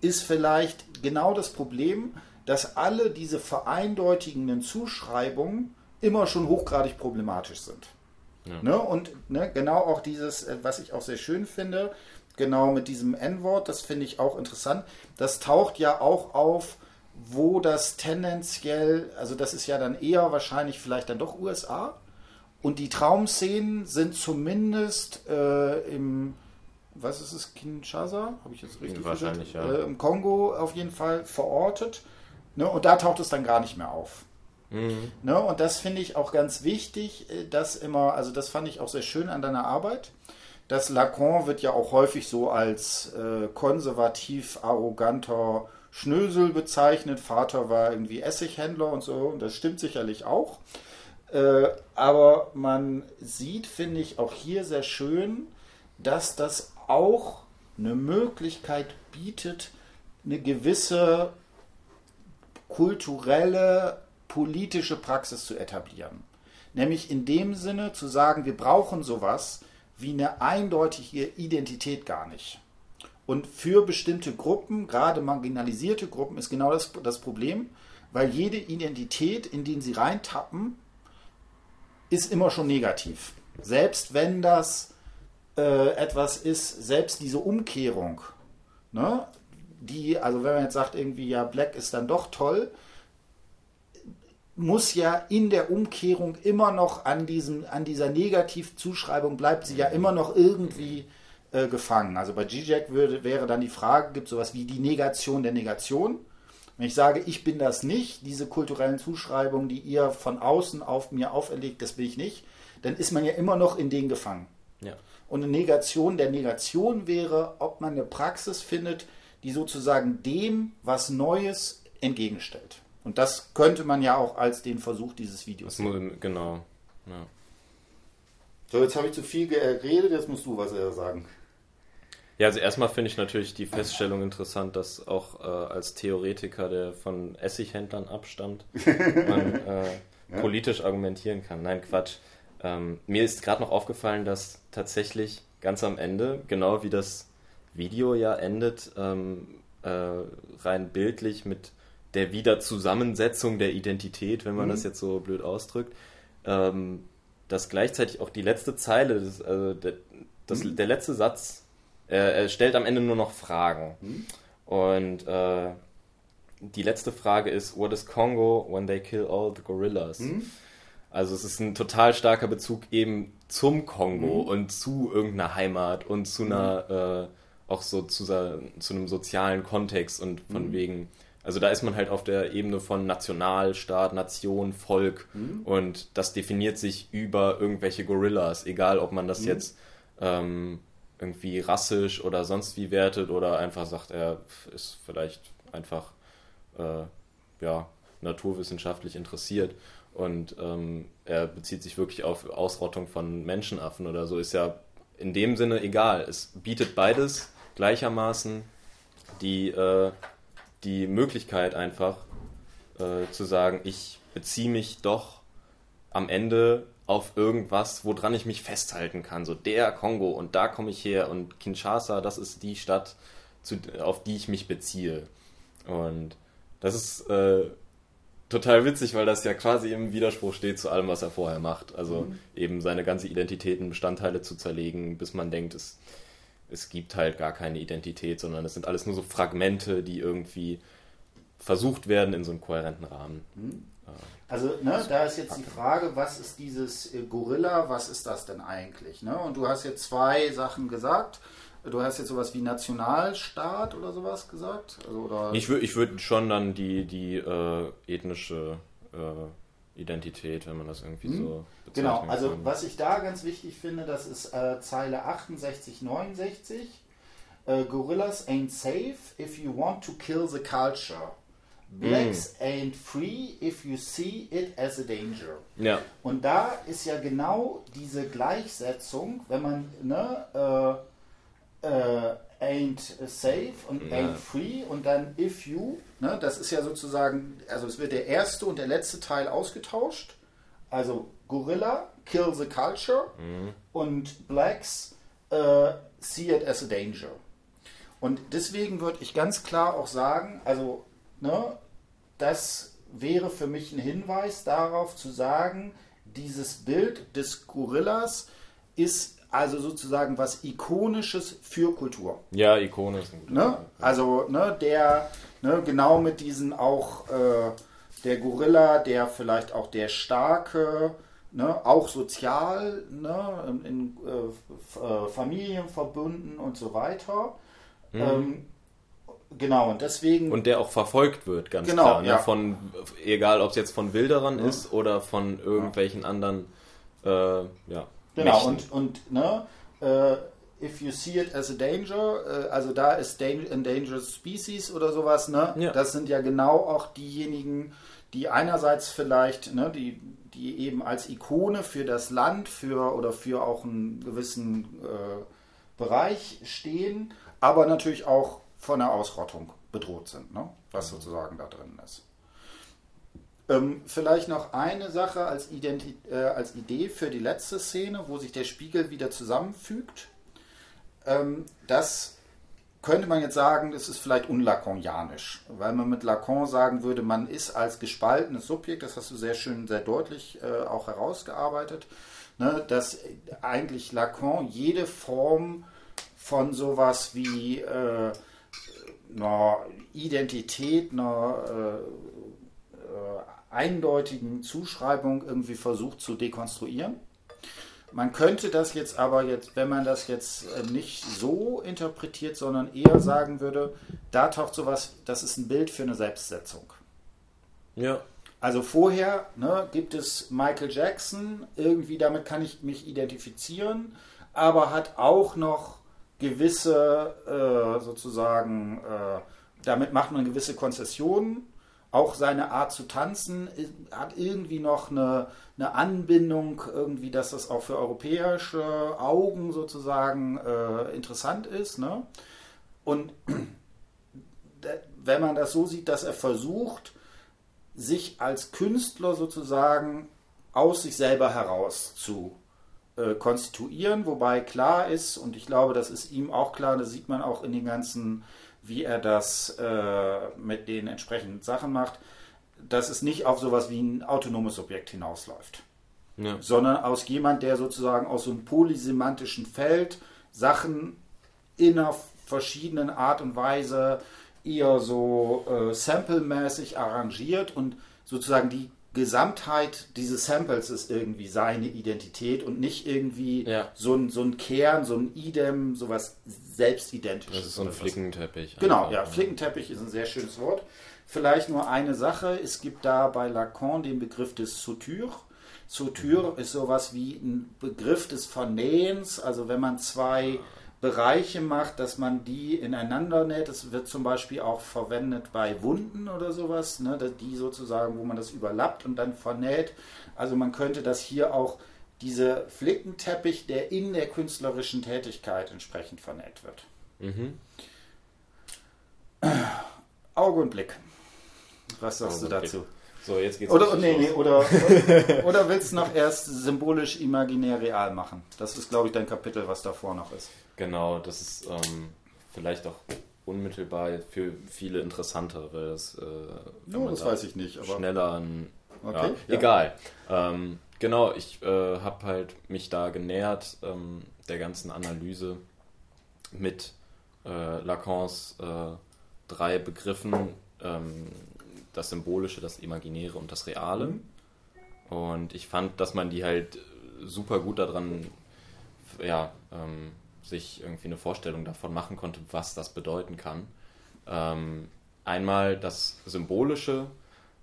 ist vielleicht genau das Problem, dass alle diese vereindeutigenden Zuschreibungen immer schon hochgradig problematisch sind. Ja. Ne? Und ne, genau auch dieses, äh, was ich auch sehr schön finde, genau mit diesem N-Wort, das finde ich auch interessant, das taucht ja auch auf wo das tendenziell, also das ist ja dann eher wahrscheinlich vielleicht dann doch USA. Und die Traumszenen sind zumindest äh, im, was ist es, Kinshasa? Habe ich jetzt richtig Wahrscheinlich, ja. Äh, Im Kongo auf jeden Fall verortet. Ne? Und da taucht es dann gar nicht mehr auf. Mhm. Ne? Und das finde ich auch ganz wichtig, äh, dass immer, also das fand ich auch sehr schön an deiner Arbeit. Das Lacan wird ja auch häufig so als äh, konservativ, arroganter, Schnösel bezeichnet. Vater war irgendwie Essighändler und so. Und das stimmt sicherlich auch. Äh, aber man sieht, finde ich, auch hier sehr schön, dass das auch eine Möglichkeit bietet, eine gewisse kulturelle, politische Praxis zu etablieren. Nämlich in dem Sinne zu sagen, wir brauchen sowas wie eine eindeutige Identität gar nicht. Und für bestimmte Gruppen, gerade marginalisierte Gruppen, ist genau das, das Problem, weil jede Identität, in die sie reintappen, ist immer schon negativ. Selbst wenn das äh, etwas ist, selbst diese Umkehrung, ne, die, also wenn man jetzt sagt, irgendwie, ja, Black ist dann doch toll, muss ja in der Umkehrung immer noch an, diesem, an dieser Negativzuschreibung bleibt sie ja immer noch irgendwie äh, gefangen. Also bei GJAC würde, wäre dann die Frage, gibt es sowas wie die Negation der Negation? Wenn ich sage, ich bin das nicht, diese kulturellen Zuschreibungen, die ihr von außen auf mir auferlegt, das bin ich nicht, dann ist man ja immer noch in denen gefangen. Ja. Und eine Negation der Negation wäre, ob man eine Praxis findet, die sozusagen dem was Neues entgegenstellt. Und das könnte man ja auch als den Versuch dieses Videos sehen. Genau. Ja. So, jetzt habe ich zu viel geredet, jetzt musst du was sagen. Ja, also erstmal finde ich natürlich die Feststellung interessant, dass auch äh, als Theoretiker, der von Essighändlern abstammt, man äh, ja. politisch argumentieren kann. Nein, Quatsch. Ähm, mir ist gerade noch aufgefallen, dass tatsächlich ganz am Ende, genau wie das Video ja endet, ähm, äh, rein bildlich mit der Wiederzusammensetzung der Identität, wenn man mhm. das jetzt so blöd ausdrückt, ähm, dass gleichzeitig auch die letzte Zeile, das, also der, das, mhm. der letzte Satz er, er stellt am Ende nur noch Fragen. Hm? Und äh, die letzte Frage ist: What is Congo when they kill all the gorillas? Hm? Also es ist ein total starker Bezug eben zum Kongo mhm. und zu irgendeiner Heimat und zu einer, mhm. äh, auch so zu, zu, einem sozialen Kontext und von mhm. wegen, also da ist man halt auf der Ebene von Nationalstaat, Nation, Volk mhm. und das definiert sich über irgendwelche Gorillas, egal ob man das mhm. jetzt ähm, irgendwie rassisch oder sonst wie wertet oder einfach sagt, er ist vielleicht einfach äh, ja, naturwissenschaftlich interessiert und ähm, er bezieht sich wirklich auf Ausrottung von Menschenaffen oder so, ist ja in dem Sinne egal. Es bietet beides gleichermaßen die, äh, die Möglichkeit einfach äh, zu sagen, ich beziehe mich doch am Ende auf irgendwas, woran ich mich festhalten kann. So der Kongo und da komme ich her und Kinshasa, das ist die Stadt, zu, auf die ich mich beziehe. Und das ist äh, total witzig, weil das ja quasi im Widerspruch steht zu allem, was er vorher macht. Also mhm. eben seine ganze Identität in Bestandteile zu zerlegen, bis man denkt, es, es gibt halt gar keine Identität, sondern es sind alles nur so Fragmente, die irgendwie versucht werden in so einem kohärenten Rahmen. Mhm. Also, ne, da ist jetzt die Frage, was ist dieses äh, Gorilla, was ist das denn eigentlich? Ne? Und du hast jetzt zwei Sachen gesagt. Du hast jetzt sowas wie Nationalstaat oder sowas gesagt? Also, oder ich würde ich würd schon dann die, die äh, ethnische äh, Identität, wenn man das irgendwie hm. so bezeichnet. Genau, also kann. was ich da ganz wichtig finde, das ist äh, Zeile 68, 69. Uh, gorillas ain't safe if you want to kill the culture. Blacks mm. ain't free if you see it as a danger. Ja. Und da ist ja genau diese Gleichsetzung, wenn man ne, äh, äh, ain't safe und ja. ain't free und dann if you, ne, das ist ja sozusagen, also es wird der erste und der letzte Teil ausgetauscht. Also Gorilla, kill the culture mhm. und Blacks uh, see it as a danger. Und deswegen würde ich ganz klar auch sagen, also ne, das wäre für mich ein Hinweis darauf zu sagen, dieses Bild des Gorillas ist also sozusagen was Ikonisches für Kultur. Ja, ikonisch. Ne? Also ne, der ne, genau mit diesen auch äh, der Gorilla, der vielleicht auch der starke, ne, auch sozial, ne, in, in äh, äh, Familien verbunden und so weiter. Mhm. Ähm, genau, und deswegen. Und der auch verfolgt wird, ganz genau, klar. Ne? Ja. Von, egal ob es jetzt von Wilderern mhm. ist oder von irgendwelchen ja. anderen, äh, ja. Genau, und, und ne, uh, if you see it as a danger, uh, also da ist endangered species oder sowas, ne? Ja. Das sind ja genau auch diejenigen, die einerseits vielleicht, ne, die, die eben als Ikone für das Land, für oder für auch einen gewissen äh, Bereich stehen, aber natürlich auch von der Ausrottung bedroht sind, ne? was sozusagen da drin ist. Ähm, vielleicht noch eine Sache als, Identi äh, als Idee für die letzte Szene, wo sich der Spiegel wieder zusammenfügt. Ähm, das könnte man jetzt sagen, das ist vielleicht unlaconianisch, weil man mit Lacan sagen würde, man ist als gespaltenes Subjekt, das hast du sehr schön, sehr deutlich äh, auch herausgearbeitet, ne, dass eigentlich Lacan jede Form von sowas wie äh, einer Identität, einer äh, äh eindeutigen Zuschreibung irgendwie versucht zu dekonstruieren. Man könnte das jetzt aber jetzt, wenn man das jetzt äh, nicht so interpretiert, sondern eher sagen würde, da taucht sowas, das ist ein Bild für eine Selbstsetzung. Ja. Also vorher ne, gibt es Michael Jackson, irgendwie damit kann ich mich identifizieren, aber hat auch noch gewisse äh, sozusagen, äh, damit macht man gewisse Konzessionen auch seine Art zu tanzen hat irgendwie noch eine, eine Anbindung, irgendwie, dass das auch für europäische Augen sozusagen äh, interessant ist. Ne? Und wenn man das so sieht, dass er versucht, sich als Künstler sozusagen aus sich selber heraus zu äh, konstituieren, wobei klar ist, und ich glaube, das ist ihm auch klar, das sieht man auch in den ganzen wie er das äh, mit den entsprechenden Sachen macht, dass es nicht auf sowas wie ein autonomes Objekt hinausläuft. Ja. Sondern aus jemand, der sozusagen aus so einem polysemantischen Feld Sachen in einer verschiedenen Art und Weise eher so äh, samplemäßig arrangiert und sozusagen die Gesamtheit dieses Samples ist irgendwie seine Identität und nicht irgendwie ja. so, ein, so ein Kern, so ein Idem, sowas selbstidentisches. Das ist so ein Flickenteppich. Genau, einfach. ja, Flickenteppich ist ein sehr schönes Wort. Vielleicht nur eine Sache, es gibt da bei Lacan den Begriff des Sauture. Sauture mhm. ist sowas wie ein Begriff des Vernähens, also wenn man zwei Bereiche macht, dass man die ineinander näht. Das wird zum Beispiel auch verwendet bei Wunden oder sowas, ne, die sozusagen, wo man das überlappt und dann vernäht. Also man könnte das hier auch, diese Flickenteppich, der in der künstlerischen Tätigkeit entsprechend vernäht wird. Mhm. Auge und Blick. Was sagst Auge du dazu? So, jetzt geht's oder, nee, nee, oder, oder willst du noch erst symbolisch imaginär real machen? Das ist, glaube ich, dein Kapitel, was davor noch ist. Genau, das ist ähm, vielleicht auch unmittelbar für viele interessanter, weil das, äh, no, das da weiß ich nicht, aber schneller an, okay, ja, ja. egal. Ähm, genau, ich äh, habe halt mich da genähert ähm, der ganzen Analyse mit äh, Lacans äh, drei Begriffen, ähm, das Symbolische, das Imaginäre und das Reale. Mhm. Und ich fand, dass man die halt super gut daran ja, ähm, sich irgendwie eine Vorstellung davon machen konnte, was das bedeuten kann. Ähm, einmal das Symbolische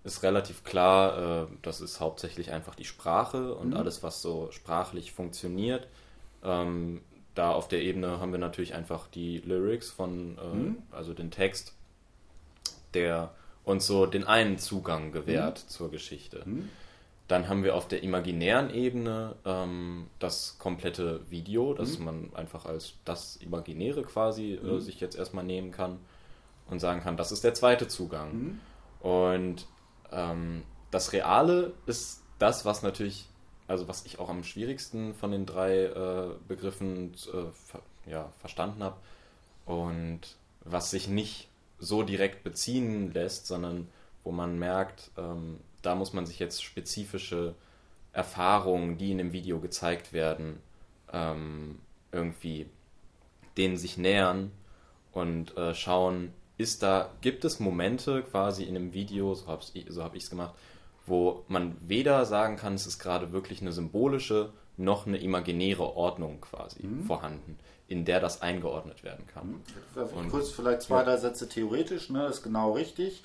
ist relativ klar, äh, das ist hauptsächlich einfach die Sprache und mhm. alles, was so sprachlich funktioniert. Ähm, da auf der Ebene haben wir natürlich einfach die Lyrics von, äh, mhm. also den Text, der uns so den einen Zugang gewährt mhm. zur Geschichte. Mhm. Dann haben wir auf der imaginären Ebene ähm, das komplette Video, das mhm. man einfach als das Imaginäre quasi äh, mhm. sich jetzt erstmal nehmen kann und sagen kann, das ist der zweite Zugang. Mhm. Und ähm, das Reale ist das, was natürlich, also was ich auch am schwierigsten von den drei äh, Begriffen äh, ver ja, verstanden habe und was sich nicht so direkt beziehen lässt, sondern wo man merkt, ähm, da muss man sich jetzt spezifische Erfahrungen, die in dem Video gezeigt werden, ähm, irgendwie denen sich nähern und äh, schauen, ist da, gibt es Momente quasi in dem Video, so habe so hab ich es gemacht, wo man weder sagen kann, es ist gerade wirklich eine symbolische noch eine imaginäre Ordnung quasi mhm. vorhanden, in der das eingeordnet werden kann. Mhm. Kurz vielleicht zwei, drei Sätze theoretisch, ne, ist genau richtig.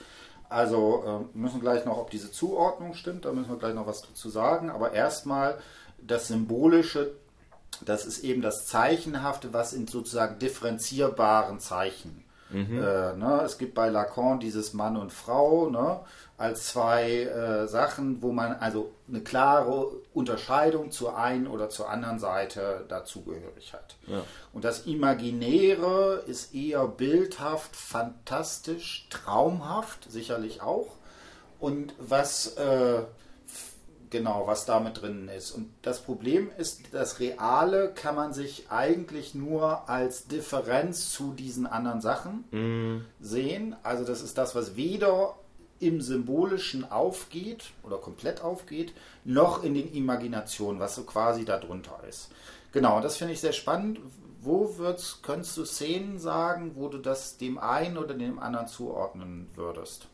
Also äh, müssen gleich noch, ob diese Zuordnung stimmt, da müssen wir gleich noch was dazu sagen. Aber erstmal das Symbolische, das ist eben das Zeichenhafte, was in sozusagen differenzierbaren Zeichen Mhm. Äh, ne? Es gibt bei Lacan dieses Mann und Frau ne? als zwei äh, Sachen, wo man also eine klare Unterscheidung zur einen oder zur anderen Seite dazugehörig hat. Ja. Und das Imaginäre ist eher bildhaft, fantastisch, traumhaft, sicherlich auch. Und was äh, genau, was da mit drin ist. Und das Problem ist, das Reale kann man sich eigentlich nur als Differenz zu diesen anderen Sachen mm. sehen. Also das ist das, was weder im Symbolischen aufgeht oder komplett aufgeht, noch in den Imaginationen, was so quasi darunter ist. Genau, das finde ich sehr spannend. Wo würdest, könntest du Szenen sagen, wo du das dem einen oder dem anderen zuordnen würdest?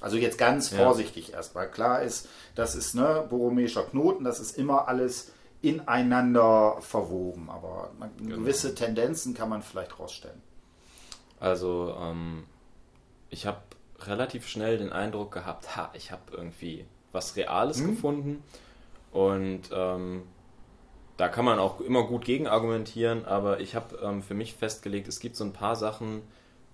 Also jetzt ganz vorsichtig ja. erstmal. Klar ist, das ist ne, Borromäischer Knoten, das ist immer alles ineinander verwoben, aber genau. gewisse Tendenzen kann man vielleicht rausstellen. Also ähm, ich habe relativ schnell den Eindruck gehabt, ha, ich habe irgendwie was Reales hm? gefunden und ähm, da kann man auch immer gut gegen argumentieren, aber ich habe ähm, für mich festgelegt, es gibt so ein paar Sachen,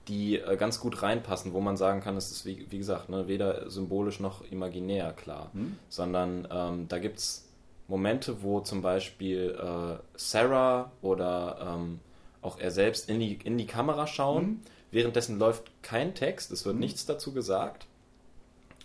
die äh, ganz gut reinpassen, wo man sagen kann, es ist wie, wie gesagt ne, weder symbolisch noch imaginär klar, hm? sondern ähm, da gibt es Momente, wo zum Beispiel äh, Sarah oder ähm, auch er selbst in die, in die Kamera schauen. Hm? Währenddessen läuft kein Text, es wird hm? nichts dazu gesagt.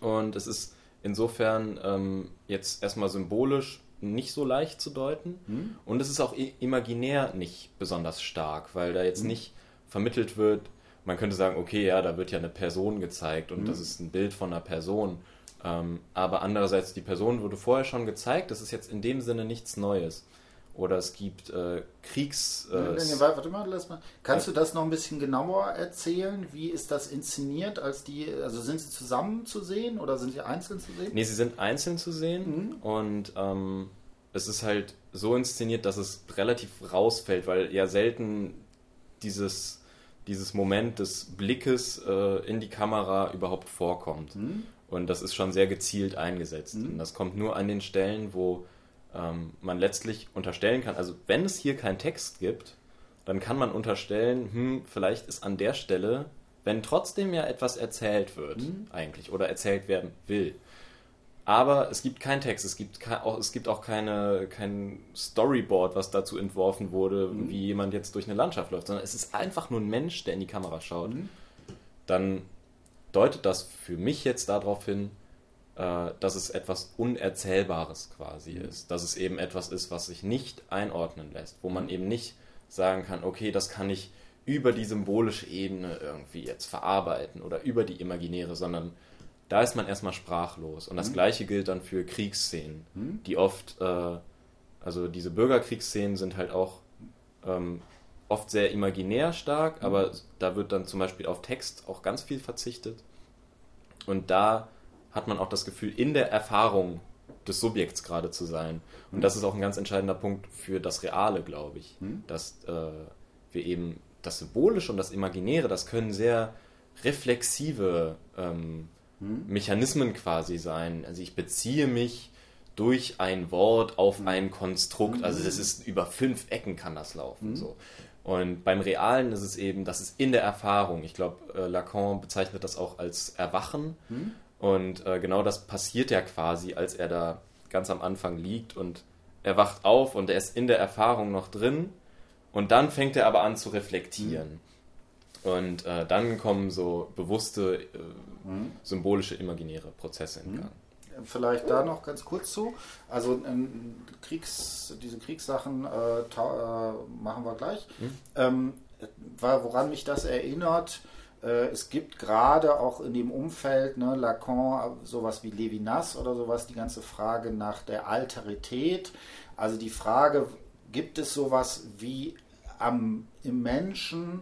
Und es ist insofern ähm, jetzt erstmal symbolisch nicht so leicht zu deuten. Hm? Und es ist auch imaginär nicht besonders stark, weil da jetzt hm? nicht vermittelt wird, man könnte sagen, okay, ja, da wird ja eine Person gezeigt und mhm. das ist ein Bild von einer Person. Ähm, aber andererseits, die Person wurde vorher schon gezeigt, das ist jetzt in dem Sinne nichts Neues. Oder es gibt äh, Kriegs. Äh, nee, nee, warte mal, lass mal. Kannst du das noch ein bisschen genauer erzählen? Wie ist das inszeniert? Als die, also sind sie zusammen zu sehen oder sind sie einzeln zu sehen? Nee, sie sind einzeln zu sehen mhm. und ähm, es ist halt so inszeniert, dass es relativ rausfällt, weil ja selten dieses, dieses Moment des Blickes äh, in die Kamera überhaupt vorkommt. Mhm. Und das ist schon sehr gezielt eingesetzt. Mhm. Und das kommt nur an den Stellen, wo ähm, man letztlich unterstellen kann, also wenn es hier keinen Text gibt, dann kann man unterstellen, hm, vielleicht ist an der Stelle, wenn trotzdem ja etwas erzählt wird, mhm. eigentlich, oder erzählt werden will. Aber es gibt keinen Text, es gibt, auch, es gibt auch keine, kein Storyboard, was dazu entworfen wurde, mhm. wie jemand jetzt durch eine Landschaft läuft, sondern es ist einfach nur ein Mensch, der in die Kamera schaut. Mhm. Dann deutet das für mich jetzt darauf hin, äh, dass es etwas Unerzählbares quasi mhm. ist. Dass es eben etwas ist, was sich nicht einordnen lässt, wo man mhm. eben nicht sagen kann, okay, das kann ich über die symbolische Ebene irgendwie jetzt verarbeiten oder über die imaginäre, sondern da ist man erstmal sprachlos. Und das mhm. gleiche gilt dann für Kriegsszenen, mhm. die oft, äh, also diese Bürgerkriegsszenen sind halt auch ähm, oft sehr imaginär stark, mhm. aber da wird dann zum Beispiel auf Text auch ganz viel verzichtet. Und da hat man auch das Gefühl, in der Erfahrung des Subjekts gerade zu sein. Und mhm. das ist auch ein ganz entscheidender Punkt für das Reale, glaube ich. Mhm. Dass äh, wir eben das Symbolische und das Imaginäre, das können sehr reflexive ähm, mhm. Mechanismen quasi sein. Also ich beziehe mich durch ein Wort auf ein Konstrukt. Also das ist über fünf Ecken kann das laufen. So. Und beim Realen ist es eben, das ist in der Erfahrung. Ich glaube, äh, Lacan bezeichnet das auch als Erwachen. Mhm. Und äh, genau das passiert ja quasi, als er da ganz am Anfang liegt und er wacht auf und er ist in der Erfahrung noch drin. Und dann fängt er aber an zu reflektieren. Mhm. Und äh, dann kommen so bewusste, äh, mhm. symbolische, imaginäre Prozesse in mhm. Gang. Vielleicht da noch ganz kurz zu. Also ähm, Kriegs, diese Kriegssachen äh, äh, machen wir gleich. Mhm. Ähm, woran mich das erinnert, äh, es gibt gerade auch in dem Umfeld, ne, Lacan, sowas wie Levinas oder sowas, die ganze Frage nach der Alterität. Also die Frage, gibt es sowas wie am, im Menschen,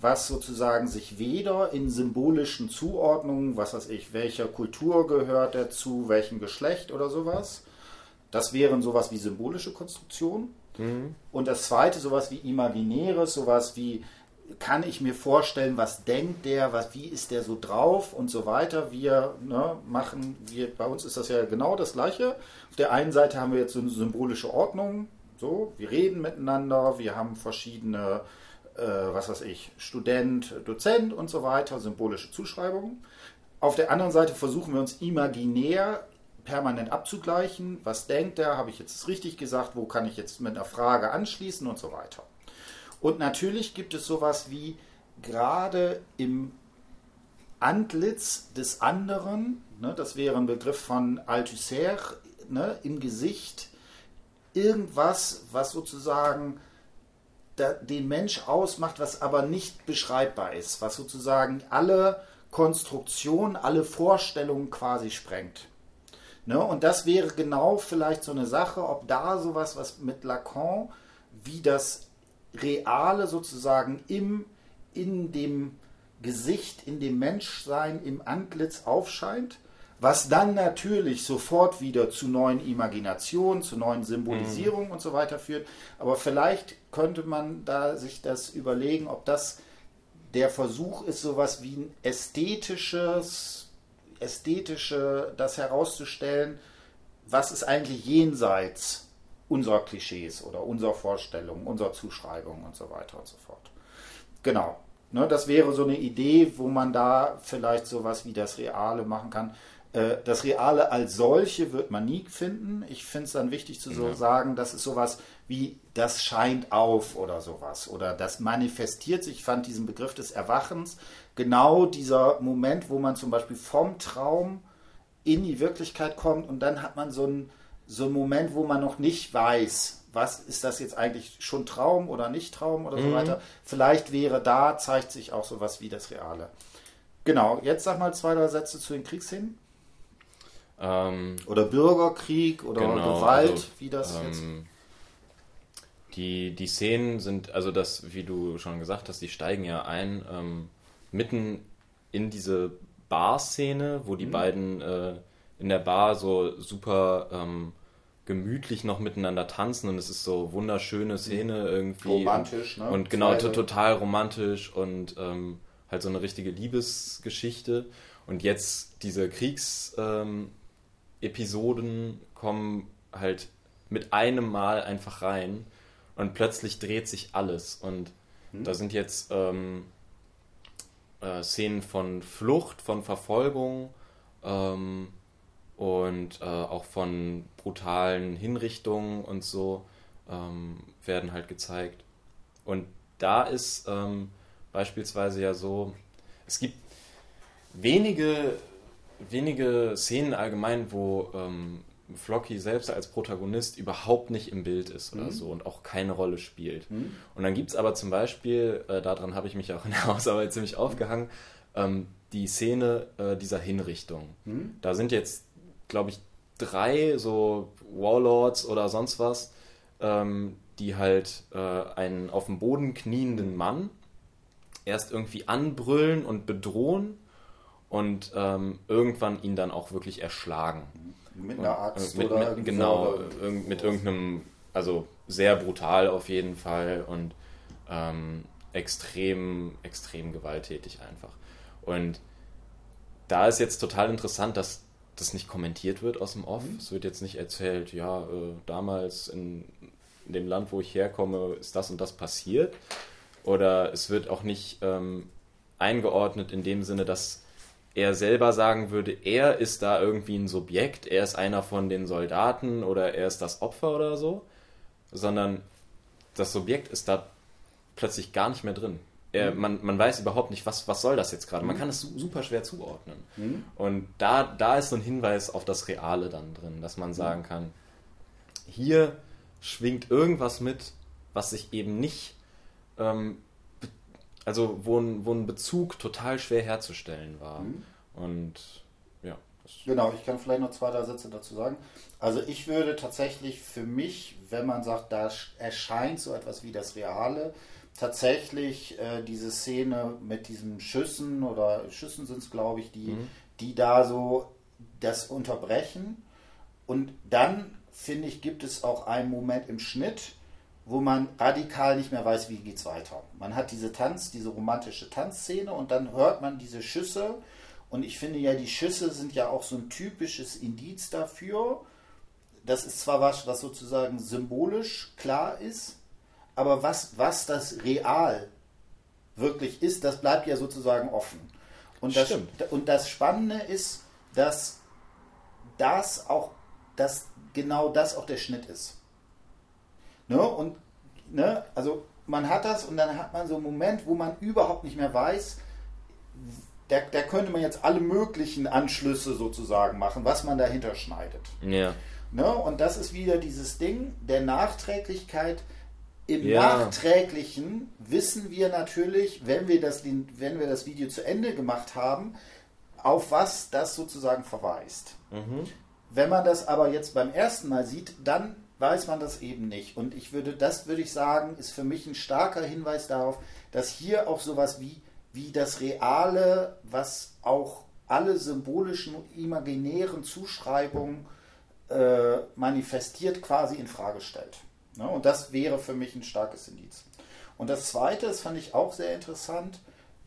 was sozusagen sich weder in symbolischen Zuordnungen, was weiß ich, welcher Kultur gehört er zu, welchem Geschlecht oder sowas. Das wären sowas wie symbolische Konstruktionen. Mhm. Und das zweite, sowas wie Imaginäres, sowas wie kann ich mir vorstellen, was denkt der, was, wie ist der so drauf und so weiter. Wir ne, machen, wir, bei uns ist das ja genau das Gleiche. Auf der einen Seite haben wir jetzt so eine symbolische Ordnung, so, wir reden miteinander, wir haben verschiedene, äh, was weiß ich, Student, Dozent und so weiter, symbolische Zuschreibungen. Auf der anderen Seite versuchen wir uns imaginär permanent abzugleichen. Was denkt der? Habe ich jetzt richtig gesagt? Wo kann ich jetzt mit einer Frage anschließen und so weiter? Und natürlich gibt es sowas wie gerade im Antlitz des anderen, ne, das wäre ein Begriff von Althusser, ne, im Gesicht, irgendwas, was sozusagen den Mensch ausmacht, was aber nicht beschreibbar ist, was sozusagen alle Konstruktionen, alle Vorstellungen quasi sprengt. Ne, und das wäre genau vielleicht so eine Sache, ob da sowas, was mit Lacan, wie das Reale sozusagen im, in dem Gesicht, in dem Menschsein, im Antlitz aufscheint, was dann natürlich sofort wieder zu neuen Imaginationen, zu neuen Symbolisierungen mhm. und so weiter führt. Aber vielleicht könnte man da sich das überlegen, ob das der Versuch ist, sowas wie ein ästhetisches, ästhetische, das herauszustellen, was ist eigentlich jenseits unserer Klischees oder unserer Vorstellungen, unserer Zuschreibungen und so weiter und so fort. Genau. Ne, das wäre so eine Idee, wo man da vielleicht sowas wie das Reale machen kann. Äh, das Reale als solche wird man nie finden. Ich finde es dann wichtig zu so ja. sagen, das ist sowas wie das scheint auf oder sowas oder das manifestiert sich. Ich fand diesen Begriff des Erwachens genau dieser Moment, wo man zum Beispiel vom Traum in die Wirklichkeit kommt und dann hat man so ein so ein Moment, wo man noch nicht weiß, was ist das jetzt eigentlich schon Traum oder nicht Traum oder mhm. so weiter. Vielleicht wäre da, zeigt sich auch sowas wie das Reale. Genau, jetzt sag mal zwei, drei Sätze zu den Kriegsszenen. Ähm, oder Bürgerkrieg oder genau, Gewalt, also, wie das ähm, jetzt. die, die Szenen sind, also das, wie du schon gesagt hast, die steigen ja ein ähm, mitten in diese Bar-Szene, wo die mhm. beiden äh, in der Bar so super ähm, gemütlich noch miteinander tanzen und es ist so wunderschöne Szene irgendwie. Romantisch, ne? Und genau, total romantisch und ähm, halt so eine richtige Liebesgeschichte. Und jetzt diese Kriegsepisoden ähm, kommen halt mit einem Mal einfach rein und plötzlich dreht sich alles. Und hm. da sind jetzt ähm, äh, Szenen von Flucht, von Verfolgung ähm, und äh, auch von brutalen Hinrichtungen und so ähm, werden halt gezeigt. Und da ist ähm, beispielsweise ja so, es gibt wenige, wenige Szenen allgemein, wo ähm, Flocky selbst als Protagonist überhaupt nicht im Bild ist oder mhm. so und auch keine Rolle spielt. Mhm. Und dann gibt es aber zum Beispiel, äh, daran habe ich mich auch in der Hausarbeit ziemlich aufgehangen, ähm, die Szene äh, dieser Hinrichtung. Mhm. Da sind jetzt, glaube ich, drei so Warlords oder sonst was, ähm, die halt äh, einen auf dem Boden knienden Mann erst irgendwie anbrüllen und bedrohen und ähm, irgendwann ihn dann auch wirklich erschlagen. Mit einer Axt mit, oder mit, Genau, oder mit irgendeinem, also sehr brutal auf jeden Fall und ähm, extrem, extrem gewalttätig einfach. Und da ist jetzt total interessant, dass das nicht kommentiert wird aus dem Off. Mhm. Es wird jetzt nicht erzählt, ja, äh, damals in, in, dem Land, wo ich herkomme, ist das und das passiert. Oder es wird auch nicht ähm, eingeordnet in dem Sinne, dass er selber sagen würde, er ist da irgendwie ein Subjekt, er ist einer von den Soldaten oder er ist das Opfer oder so, sondern das Subjekt ist da plötzlich gar nicht mehr drin. Er, mhm. man, man weiß überhaupt nicht, was, was soll das jetzt gerade. Man mhm. kann es super schwer zuordnen. Mhm. Und da, da ist so ein Hinweis auf das Reale dann drin, dass man mhm. sagen kann, hier schwingt irgendwas mit, was sich eben nicht ähm, also wo ein, wo ein Bezug total schwer herzustellen war. Mhm. Und ja. Genau, ich kann vielleicht noch zwei, drei Sätze dazu sagen. Also ich würde tatsächlich für mich, wenn man sagt, da erscheint so etwas wie das Reale, tatsächlich äh, diese Szene mit diesen Schüssen oder Schüssen sind es, glaube ich, die, mhm. die da so das unterbrechen. Und dann, finde ich, gibt es auch einen Moment im Schnitt, wo man radikal nicht mehr weiß, wie geht es weiter. Man hat diese Tanz, diese romantische Tanzszene und dann hört man diese Schüsse und ich finde ja, die Schüsse sind ja auch so ein typisches Indiz dafür. Das ist zwar was, was sozusagen symbolisch klar ist, aber was, was das real wirklich ist, das bleibt ja sozusagen offen. Und das, und das Spannende ist, dass das auch, dass genau das auch der Schnitt ist. Ne? Und ne? also man hat das und dann hat man so einen Moment, wo man überhaupt nicht mehr weiß, da, da könnte man jetzt alle möglichen Anschlüsse sozusagen machen, was man dahinter schneidet. Ja. Ne? Und das ist wieder dieses Ding der Nachträglichkeit. Im ja. Nachträglichen wissen wir natürlich, wenn wir, das, wenn wir das Video zu Ende gemacht haben, auf was das sozusagen verweist. Mhm. Wenn man das aber jetzt beim ersten Mal sieht, dann weiß man das eben nicht. Und ich würde, das würde ich sagen, ist für mich ein starker Hinweis darauf, dass hier auch sowas wie, wie das Reale, was auch alle symbolischen und imaginären Zuschreibungen äh, manifestiert, quasi in Frage stellt. Ne? Und das wäre für mich ein starkes Indiz. Und das Zweite, das fand ich auch sehr interessant,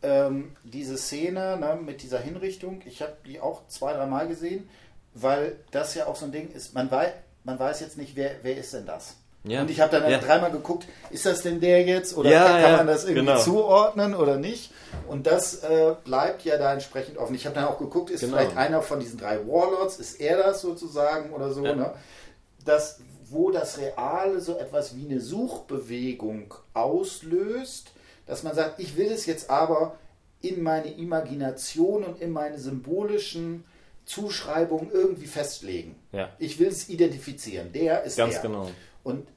ähm, diese Szene ne, mit dieser Hinrichtung. Ich habe die auch zwei, dreimal gesehen, weil das ja auch so ein Ding ist. Man weiß, man weiß jetzt nicht, wer, wer ist denn das? Ja. Und ich habe dann ja. dreimal geguckt, ist das denn der jetzt? Oder ja, kann, kann man das irgendwie genau. zuordnen oder nicht? Und das äh, bleibt ja da entsprechend offen. Ich habe dann auch geguckt, ist genau. vielleicht einer von diesen drei Warlords, ist er das sozusagen oder so? Ne? Das, wo das Reale so etwas wie eine Suchbewegung auslöst, dass man sagt, ich will es jetzt aber in meine Imagination und in meine symbolischen Zuschreibung irgendwie festlegen. Ja. Ich will es identifizieren. Der ist Ganz der. genau. Und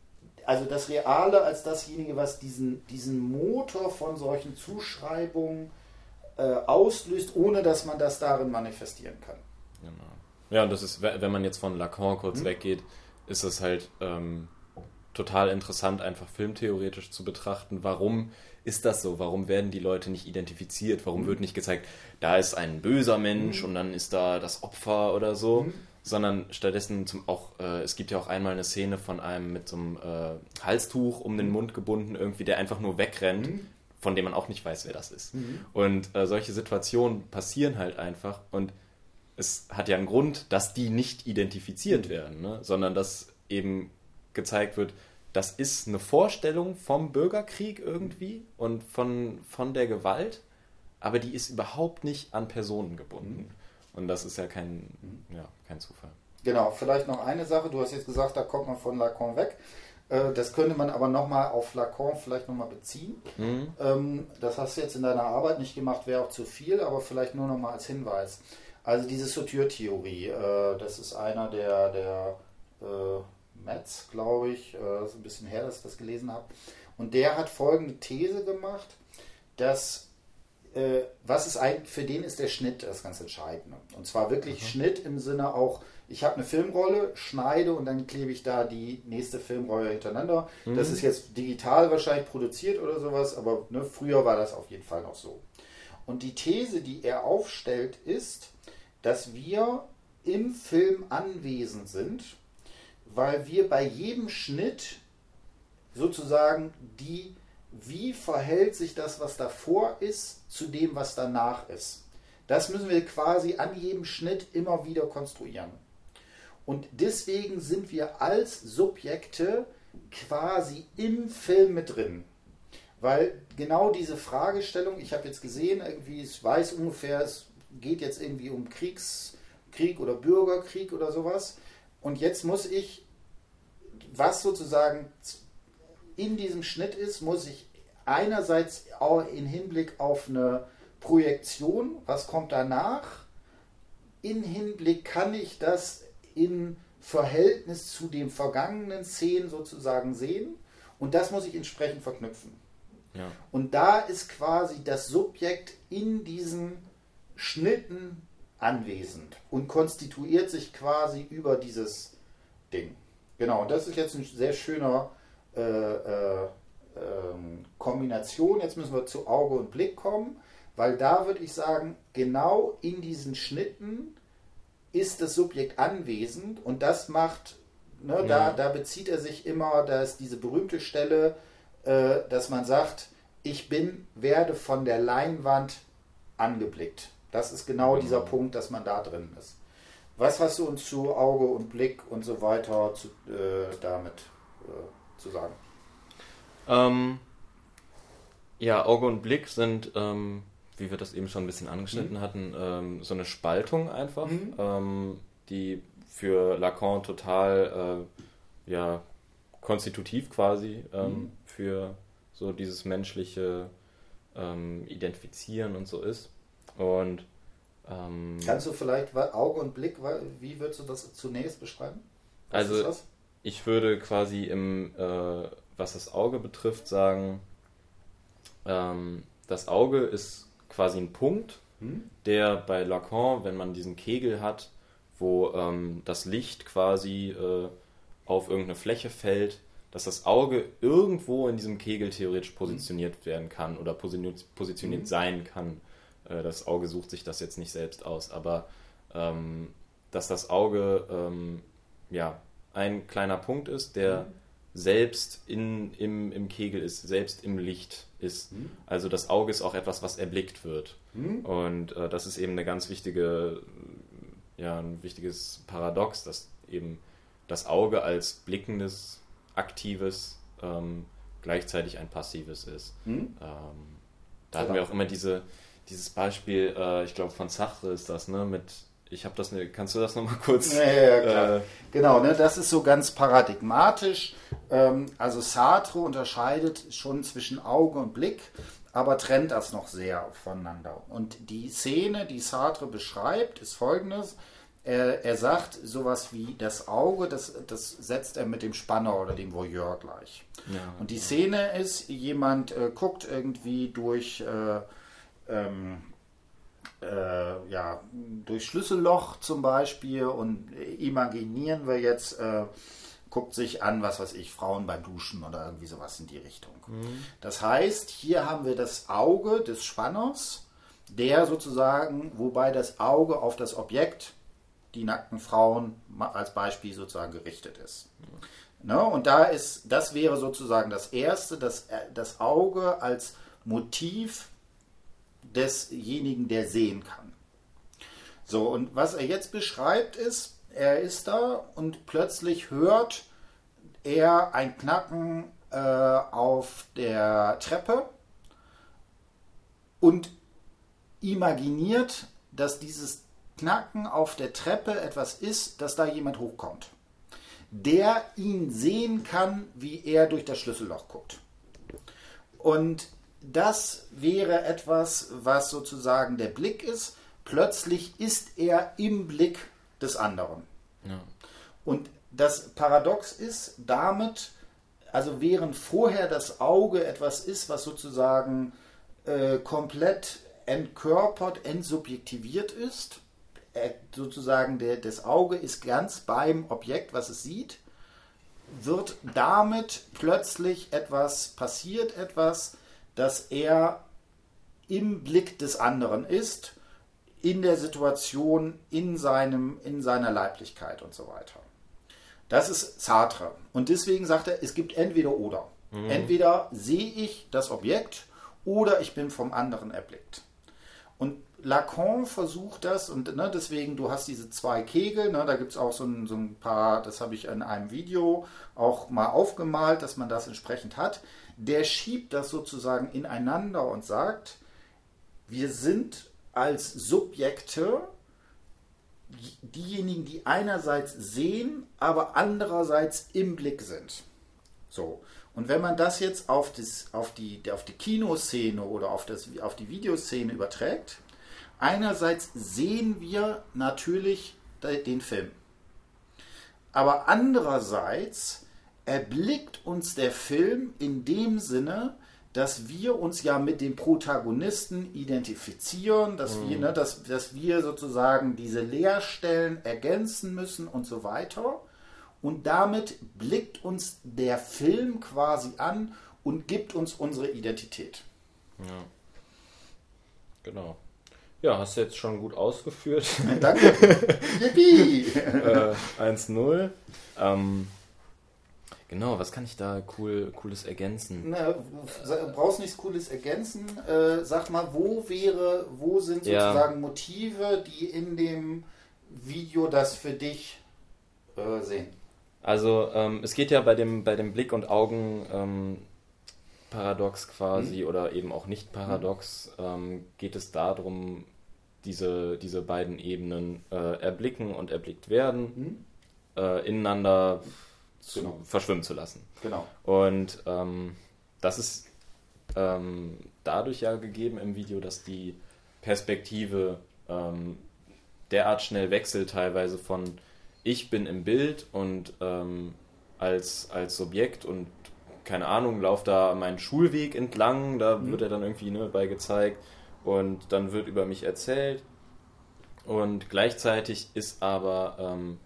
also das Reale als dasjenige, was diesen, diesen Motor von solchen Zuschreibungen äh, auslöst, ohne dass man das darin manifestieren kann. Genau. Ja, und das ist, wenn man jetzt von Lacan kurz hm. weggeht, ist das halt ähm, total interessant, einfach filmtheoretisch zu betrachten, warum ist das so? Warum werden die Leute nicht identifiziert? Warum mhm. wird nicht gezeigt, da ist ein böser Mensch mhm. und dann ist da das Opfer oder so? Mhm. Sondern stattdessen zum auch, äh, es gibt ja auch einmal eine Szene von einem mit so einem äh, Halstuch um den mhm. Mund gebunden, irgendwie, der einfach nur wegrennt, mhm. von dem man auch nicht weiß, wer das ist. Mhm. Und äh, solche Situationen passieren halt einfach und es hat ja einen Grund, dass die nicht identifiziert werden, ne? sondern dass eben gezeigt wird, das ist eine Vorstellung vom Bürgerkrieg irgendwie und von, von der Gewalt, aber die ist überhaupt nicht an Personen gebunden. Mhm. Und das ist ja kein, ja, kein Zufall. Genau, vielleicht noch eine Sache. Du hast jetzt gesagt, da kommt man von Lacan weg. Äh, das könnte man aber nochmal auf Lacan vielleicht nochmal beziehen. Mhm. Ähm, das hast du jetzt in deiner Arbeit nicht gemacht, wäre auch zu viel, aber vielleicht nur nochmal als Hinweis. Also diese Sauture-Theorie, äh, das ist einer der, der äh, Metz, glaube ich, äh, ist ein bisschen her, dass ich das gelesen habe. Und der hat folgende These gemacht, dass äh, was ist eigentlich, für den ist der Schnitt das ganz Entscheidende. Und zwar wirklich mhm. Schnitt im Sinne auch, ich habe eine Filmrolle, schneide und dann klebe ich da die nächste Filmrolle hintereinander. Mhm. Das ist jetzt digital wahrscheinlich produziert oder sowas, aber ne, früher war das auf jeden Fall noch so. Und die These, die er aufstellt, ist, dass wir im Film anwesend sind weil wir bei jedem Schnitt sozusagen die, wie verhält sich das, was davor ist, zu dem, was danach ist. Das müssen wir quasi an jedem Schnitt immer wieder konstruieren. Und deswegen sind wir als Subjekte quasi im Film mit drin. Weil genau diese Fragestellung, ich habe jetzt gesehen, irgendwie, ich weiß ungefähr, es geht jetzt irgendwie um Kriegskrieg oder Bürgerkrieg oder sowas. Und jetzt muss ich, was sozusagen in diesem Schnitt ist, muss ich einerseits auch in Hinblick auf eine Projektion, was kommt danach, in Hinblick kann ich das in Verhältnis zu den vergangenen Szenen sozusagen sehen und das muss ich entsprechend verknüpfen. Ja. Und da ist quasi das Subjekt in diesen Schnitten anwesend und konstituiert sich quasi über dieses Ding. Genau, und das ist jetzt ein sehr schöner äh, äh, ähm, Kombination. Jetzt müssen wir zu Auge und Blick kommen, weil da würde ich sagen, genau in diesen Schnitten ist das Subjekt anwesend und das macht, ne, ja. da, da bezieht er sich immer, da ist diese berühmte Stelle, äh, dass man sagt, ich bin, werde von der Leinwand angeblickt. Das ist genau, genau. dieser Punkt, dass man da drin ist. Was hast du uns zu Auge und Blick und so weiter zu, äh, damit äh, zu sagen? Ähm, ja, Auge und Blick sind, ähm, wie wir das eben schon ein bisschen angeschnitten mhm. hatten, ähm, so eine Spaltung einfach, mhm. Ähm, die für Lacan total äh, ja, konstitutiv quasi ähm, mhm. für so dieses menschliche ähm, Identifizieren und so ist. Und ähm, kannst du vielleicht Auge und Blick, wie würdest du das zunächst beschreiben? Was also ich würde quasi im, äh, was das Auge betrifft, sagen, ähm, das Auge ist quasi ein Punkt, hm? der bei Lacan, wenn man diesen Kegel hat, wo ähm, das Licht quasi äh, auf irgendeine Fläche fällt, dass das Auge irgendwo in diesem Kegel theoretisch positioniert werden kann oder positioniert, positioniert hm. sein kann. Äh, das Auge sucht sich das jetzt nicht selbst aus, aber ähm, dass das Auge ähm, ja ein kleiner Punkt ist, der mhm. selbst in, im, im Kegel ist, selbst im Licht ist. Mhm. Also das Auge ist auch etwas, was erblickt wird. Mhm. Und äh, das ist eben eine ganz wichtige, ja, ein wichtiges Paradox, dass eben das Auge als blickendes, aktives ähm, gleichzeitig ein passives ist. Mhm. Ähm, da hatten wir auch immer diese, dieses Beispiel, äh, ich glaube von Sartre ist das, ne, mit ich habe das, ne, kannst du das nochmal kurz? Ja, ja, klar. Äh, genau, ne, das ist so ganz paradigmatisch. Ähm, also Sartre unterscheidet schon zwischen Auge und Blick, aber trennt das noch sehr voneinander. Und die Szene, die Sartre beschreibt, ist folgendes. Er, er sagt sowas wie das Auge, das, das setzt er mit dem Spanner oder dem Voyeur gleich. Ja, und die Szene ist, jemand äh, guckt irgendwie durch... Äh, ähm, äh, ja, durch Schlüsselloch zum Beispiel und imaginieren wir jetzt, äh, guckt sich an, was weiß ich, Frauen beim Duschen oder irgendwie sowas in die Richtung. Mhm. Das heißt, hier haben wir das Auge des Spanners, der sozusagen, wobei das Auge auf das Objekt, die nackten Frauen als Beispiel sozusagen gerichtet ist. Mhm. Ne? Und da ist, das wäre sozusagen das Erste, das, das Auge als Motiv desjenigen, der sehen kann. So, und was er jetzt beschreibt ist, er ist da und plötzlich hört er ein Knacken äh, auf der Treppe und imaginiert, dass dieses Knacken auf der Treppe etwas ist, dass da jemand hochkommt, der ihn sehen kann, wie er durch das Schlüsselloch guckt. Und das wäre etwas, was sozusagen der Blick ist. Plötzlich ist er im Blick des anderen. Ja. Und das Paradox ist damit, also während vorher das Auge etwas ist, was sozusagen äh, komplett entkörpert, entsubjektiviert ist, äh, sozusagen der, das Auge ist ganz beim Objekt, was es sieht, wird damit plötzlich etwas passiert, etwas, dass er im Blick des anderen ist, in der Situation, in, seinem, in seiner Leiblichkeit und so weiter. Das ist Sartre. Und deswegen sagt er, es gibt entweder oder. Mhm. Entweder sehe ich das Objekt oder ich bin vom anderen erblickt. Und Lacan versucht das und ne, deswegen, du hast diese zwei Kegel, ne, da gibt es auch so ein, so ein paar, das habe ich in einem Video auch mal aufgemalt, dass man das entsprechend hat. Der schiebt das sozusagen ineinander und sagt, wir sind als Subjekte diejenigen, die einerseits sehen, aber andererseits im Blick sind. So. Und wenn man das jetzt auf, das, auf, die, auf die Kinoszene oder auf, das, auf die Videoszene überträgt, einerseits sehen wir natürlich den Film. Aber andererseits erblickt uns der Film in dem Sinne, dass wir uns ja mit dem Protagonisten identifizieren, dass, mhm. wir, ne, dass, dass wir sozusagen diese Leerstellen ergänzen müssen und so weiter. Und damit blickt uns der Film quasi an und gibt uns unsere Identität. Ja. Genau. Ja, hast du jetzt schon gut ausgeführt. Danke. Yippie! äh, 1-0. Ähm, Genau, was kann ich da cool, Cooles ergänzen? Na, brauchst nichts Cooles ergänzen. Äh, sag mal, wo wäre, wo sind sozusagen ja. Motive, die in dem Video das für dich äh, sehen? Also ähm, es geht ja bei dem, bei dem Blick- und Augen ähm, Paradox quasi mhm. oder eben auch nicht Paradox, mhm. ähm, geht es darum, diese, diese beiden Ebenen äh, erblicken und erblickt werden, mhm. äh, ineinander zu, genau. verschwimmen zu lassen. Genau. Und ähm, das ist ähm, dadurch ja gegeben im Video, dass die Perspektive ähm, derart schnell wechselt, teilweise von ich bin im Bild und ähm, als, als Subjekt und keine Ahnung, laufe da meinen Schulweg entlang, da mhm. wird er dann irgendwie ne, bei gezeigt und dann wird über mich erzählt. Und gleichzeitig ist aber ähm,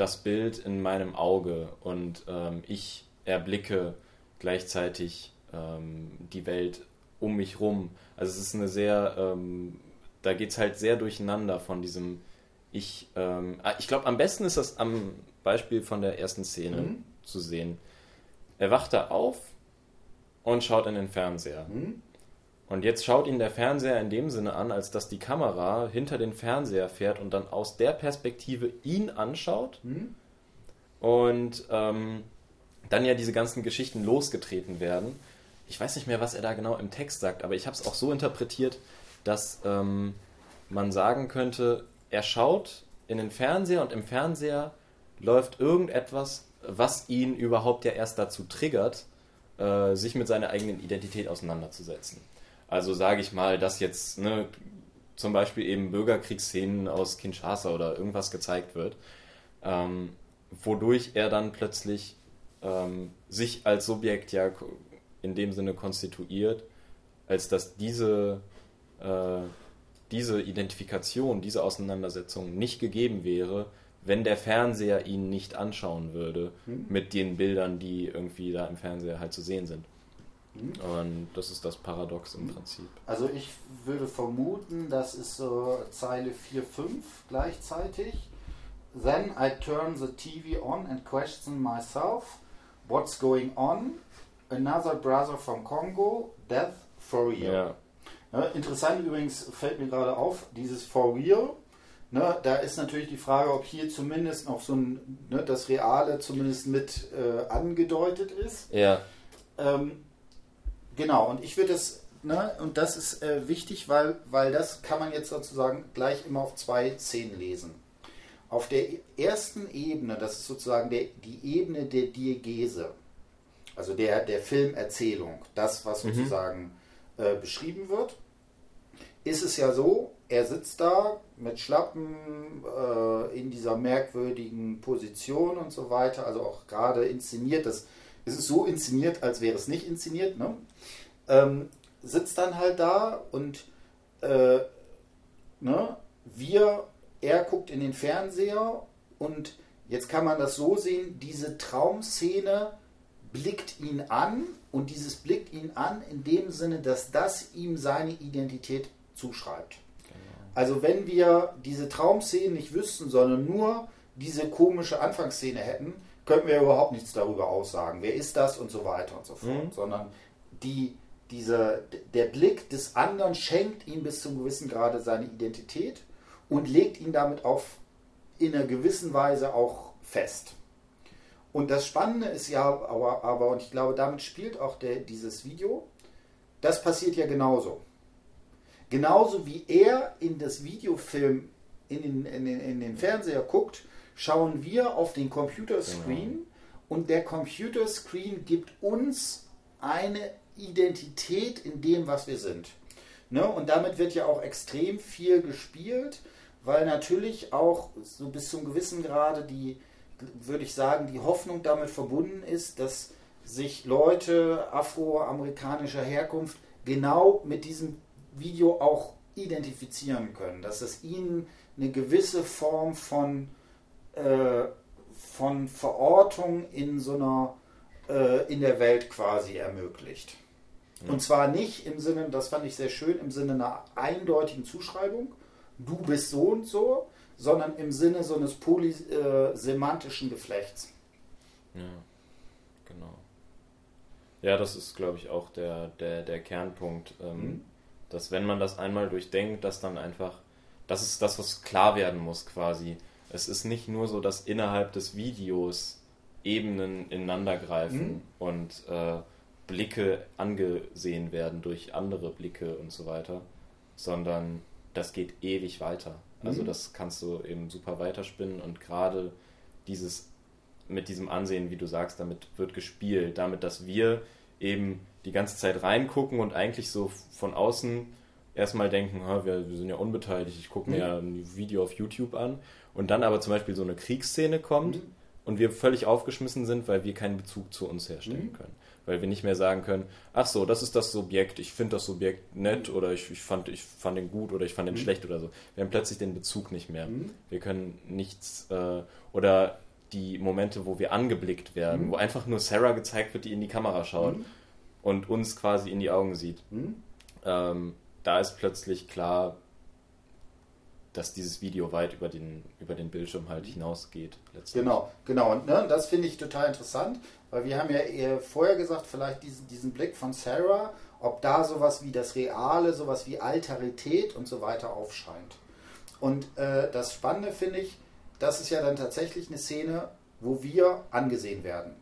das Bild in meinem Auge und ähm, ich erblicke gleichzeitig ähm, die Welt um mich rum. Also es ist eine sehr, ähm, da geht es halt sehr durcheinander von diesem ich, ähm, ah, ich glaube am besten ist das am Beispiel von der ersten Szene mhm. zu sehen. Er wacht da auf und schaut in den Fernseher. Mhm. Und jetzt schaut ihn der Fernseher in dem Sinne an, als dass die Kamera hinter den Fernseher fährt und dann aus der Perspektive ihn anschaut. Mhm. Und ähm, dann ja diese ganzen Geschichten losgetreten werden. Ich weiß nicht mehr, was er da genau im Text sagt, aber ich habe es auch so interpretiert, dass ähm, man sagen könnte, er schaut in den Fernseher und im Fernseher läuft irgendetwas, was ihn überhaupt ja erst dazu triggert, äh, sich mit seiner eigenen Identität auseinanderzusetzen. Also sage ich mal, dass jetzt ne, zum Beispiel eben Bürgerkriegsszenen aus Kinshasa oder irgendwas gezeigt wird, ähm, wodurch er dann plötzlich ähm, sich als Subjekt ja in dem Sinne konstituiert, als dass diese, äh, diese Identifikation, diese Auseinandersetzung nicht gegeben wäre, wenn der Fernseher ihn nicht anschauen würde mhm. mit den Bildern, die irgendwie da im Fernseher halt zu sehen sind. Und das ist das Paradox im Prinzip. Also ich würde vermuten, das ist so Zeile 4, 5 gleichzeitig. Then I turn the TV on and question myself, what's going on? Another brother from Congo, death for real. Ja. Ja, interessant übrigens fällt mir gerade auf, dieses for real. Ne, da ist natürlich die Frage, ob hier zumindest noch so ein, ne, das Reale zumindest mit äh, angedeutet ist. Ja. Ähm, genau, und ich würde es, ne, und das ist äh, wichtig, weil, weil das kann man jetzt sozusagen gleich immer auf zwei Szenen lesen. Auf der ersten Ebene, das ist sozusagen der, die Ebene der Diegese, also der, der Filmerzählung, das, was mhm. sozusagen äh, beschrieben wird, ist es ja so, er sitzt da mit Schlappen äh, in dieser merkwürdigen Position und so weiter, also auch gerade inszeniert, das, es ist so inszeniert, als wäre es nicht inszeniert, ne? Ähm, sitzt dann halt da und äh, ne, wir er guckt in den Fernseher und jetzt kann man das so sehen, diese Traumszene blickt ihn an und dieses blickt ihn an in dem Sinne, dass das ihm seine Identität zuschreibt. Genau. Also wenn wir diese Traumszene nicht wüssten, sondern nur diese komische Anfangsszene hätten, könnten wir überhaupt nichts darüber aussagen. Wer ist das und so weiter und so fort. Mhm. Sondern die, diese, der Blick des anderen schenkt ihm bis zum gewissen Grade seine Identität und legt ihn damit auf in einer gewissen Weise auch fest. Und das Spannende ist ja aber, aber und ich glaube, damit spielt auch der, dieses Video, das passiert ja genauso. Genauso wie er in das Videofilm in den, in den, in den Fernseher guckt, schauen wir auf den Computerscreen genau. und der Computerscreen gibt uns eine Identität in dem, was wir sind. Ne? Und damit wird ja auch extrem viel gespielt weil natürlich auch so bis zum gewissen Grade die, würde ich sagen, die Hoffnung damit verbunden ist, dass sich Leute afroamerikanischer Herkunft genau mit diesem Video auch identifizieren können, dass es ihnen eine gewisse Form von, äh, von Verortung in so einer äh, in der Welt quasi ermöglicht. Ja. Und zwar nicht im Sinne, das fand ich sehr schön, im Sinne einer eindeutigen Zuschreibung, du bist so und so, sondern im Sinne so eines polysemantischen Geflechts. Ja, genau. Ja, das ist, glaube ich, auch der, der, der Kernpunkt, ähm, mhm. dass wenn man das einmal durchdenkt, dass dann einfach, das ist das, was klar werden muss quasi. Es ist nicht nur so, dass innerhalb des Videos Ebenen ineinandergreifen mhm. und äh, Blicke angesehen werden durch andere Blicke und so weiter, sondern das geht ewig weiter. Also mhm. das kannst du eben super weiterspinnen und gerade dieses mit diesem Ansehen, wie du sagst, damit wird gespielt, damit, dass wir eben die ganze Zeit reingucken und eigentlich so von außen erstmal denken, wir, wir sind ja unbeteiligt, ich gucke mir mhm. ja ein Video auf YouTube an und dann aber zum Beispiel so eine Kriegsszene kommt mhm. und wir völlig aufgeschmissen sind, weil wir keinen Bezug zu uns herstellen mhm. können weil wir nicht mehr sagen können, ach so, das ist das Subjekt, ich finde das Subjekt nett oder ich, ich, fand, ich fand den gut oder ich fand den mhm. schlecht oder so. Wir haben plötzlich den Bezug nicht mehr. Mhm. Wir können nichts äh, oder die Momente, wo wir angeblickt werden, mhm. wo einfach nur Sarah gezeigt wird, die in die Kamera schaut mhm. und uns quasi in die Augen sieht. Mhm. Ähm, da ist plötzlich klar, dass dieses Video weit über den, über den Bildschirm halt hinausgeht. Genau, genau. Und ne, das finde ich total interessant, weil wir haben ja eher vorher gesagt, vielleicht diesen, diesen Blick von Sarah, ob da sowas wie das Reale, sowas wie Alterität und so weiter aufscheint. Und äh, das Spannende finde ich, das ist ja dann tatsächlich eine Szene, wo wir angesehen werden.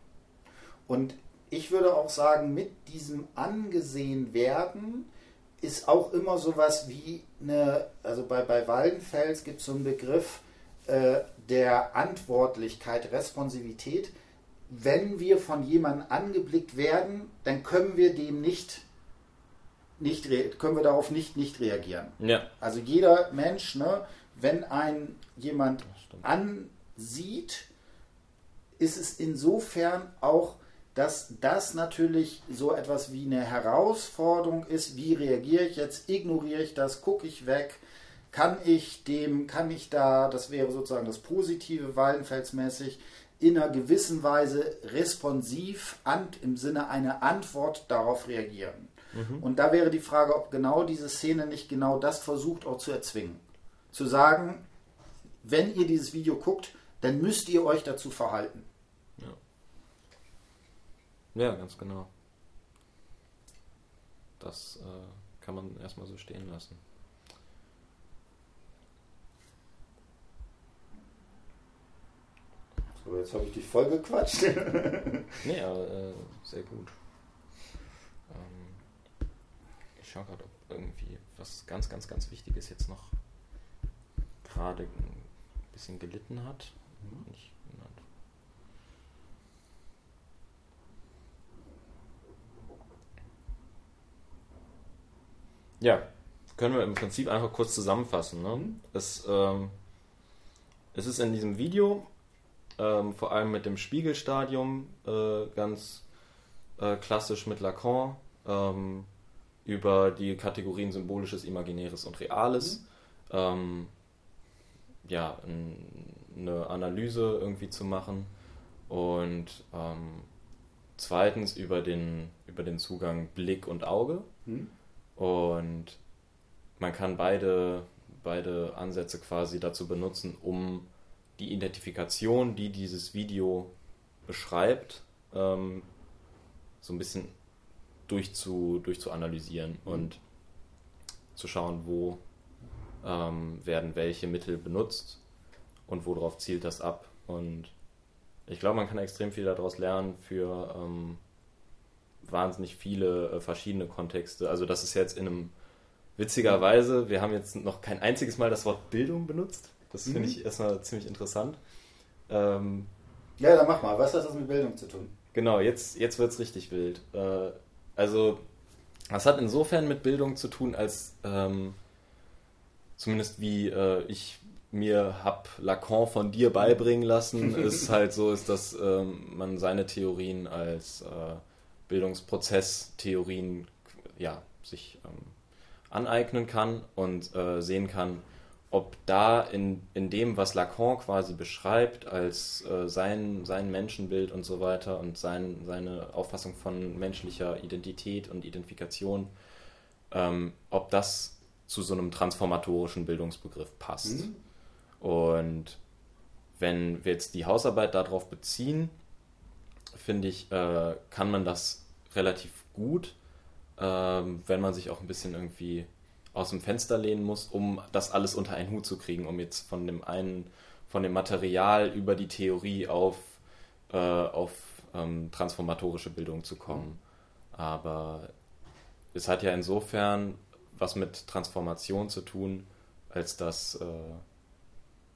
Und ich würde auch sagen, mit diesem angesehen werden ist auch immer sowas wie eine, also bei, bei Waldenfels gibt es so einen Begriff äh, der Antwortlichkeit, Responsivität. Wenn wir von jemandem angeblickt werden, dann können wir dem nicht, nicht können wir darauf nicht, nicht reagieren. Ja. Also jeder Mensch, ne, wenn ein jemand ansieht, ist es insofern auch dass das natürlich so etwas wie eine Herausforderung ist. Wie reagiere ich jetzt? Ignoriere ich das? Gucke ich weg? kann ich dem, kann ich da, das wäre sozusagen das Positive Wallenfelsmäßig, in einer gewissen Weise responsiv an, im Sinne einer Antwort darauf reagieren. Mhm. Und da wäre die Frage, ob genau diese Szene nicht genau das versucht auch zu erzwingen. Zu sagen, wenn ihr dieses Video guckt, dann müsst ihr euch dazu verhalten. Ja, ganz genau. Das äh, kann man erstmal so stehen lassen. So, jetzt habe ich dich voll gequatscht. nee, aber äh, sehr gut. Ähm, ich schaue gerade, ob irgendwie was ganz, ganz, ganz Wichtiges jetzt noch gerade ein bisschen gelitten hat. Mhm. Nicht genannt. Ja, können wir im Prinzip einfach kurz zusammenfassen. Ne? Mhm. Es, ähm, es ist in diesem Video ähm, vor allem mit dem Spiegelstadium äh, ganz äh, klassisch mit Lacan ähm, über die Kategorien Symbolisches, Imaginäres und Reales. Mhm. Ähm, ja, eine Analyse irgendwie zu machen und ähm, zweitens über den, über den Zugang Blick und Auge. Mhm. Und man kann beide, beide Ansätze quasi dazu benutzen, um die Identifikation, die dieses Video beschreibt, ähm, so ein bisschen durchzu, durchzuanalysieren mhm. und zu schauen, wo ähm, werden welche Mittel benutzt und worauf zielt das ab. Und ich glaube, man kann extrem viel daraus lernen für ähm, wahnsinnig viele äh, verschiedene Kontexte. Also das ist jetzt in einem witzigerweise, wir haben jetzt noch kein einziges Mal das Wort Bildung benutzt. Das mhm. finde ich erstmal ziemlich interessant. Ähm, ja, dann mach mal. Was hat das mit Bildung zu tun? Genau, jetzt, jetzt wird es richtig wild. Äh, also, das hat insofern mit Bildung zu tun, als ähm, zumindest wie äh, ich mir hab Lacan von dir beibringen lassen, ist halt so, ist, dass ähm, man seine Theorien als äh, Bildungsprozesstheorien ja, sich ähm, aneignen kann und äh, sehen kann, ob da in, in dem, was Lacan quasi beschreibt, als äh, sein, sein Menschenbild und so weiter und sein, seine Auffassung von menschlicher Identität und Identifikation, ähm, ob das zu so einem transformatorischen Bildungsbegriff passt. Mhm. Und wenn wir jetzt die Hausarbeit darauf beziehen, finde ich, äh, kann man das relativ gut, äh, wenn man sich auch ein bisschen irgendwie aus dem Fenster lehnen muss, um das alles unter einen Hut zu kriegen, um jetzt von dem einen, von dem Material über die Theorie auf, äh, auf ähm, transformatorische Bildung zu kommen. Aber es hat ja insofern was mit Transformation zu tun, als dass äh,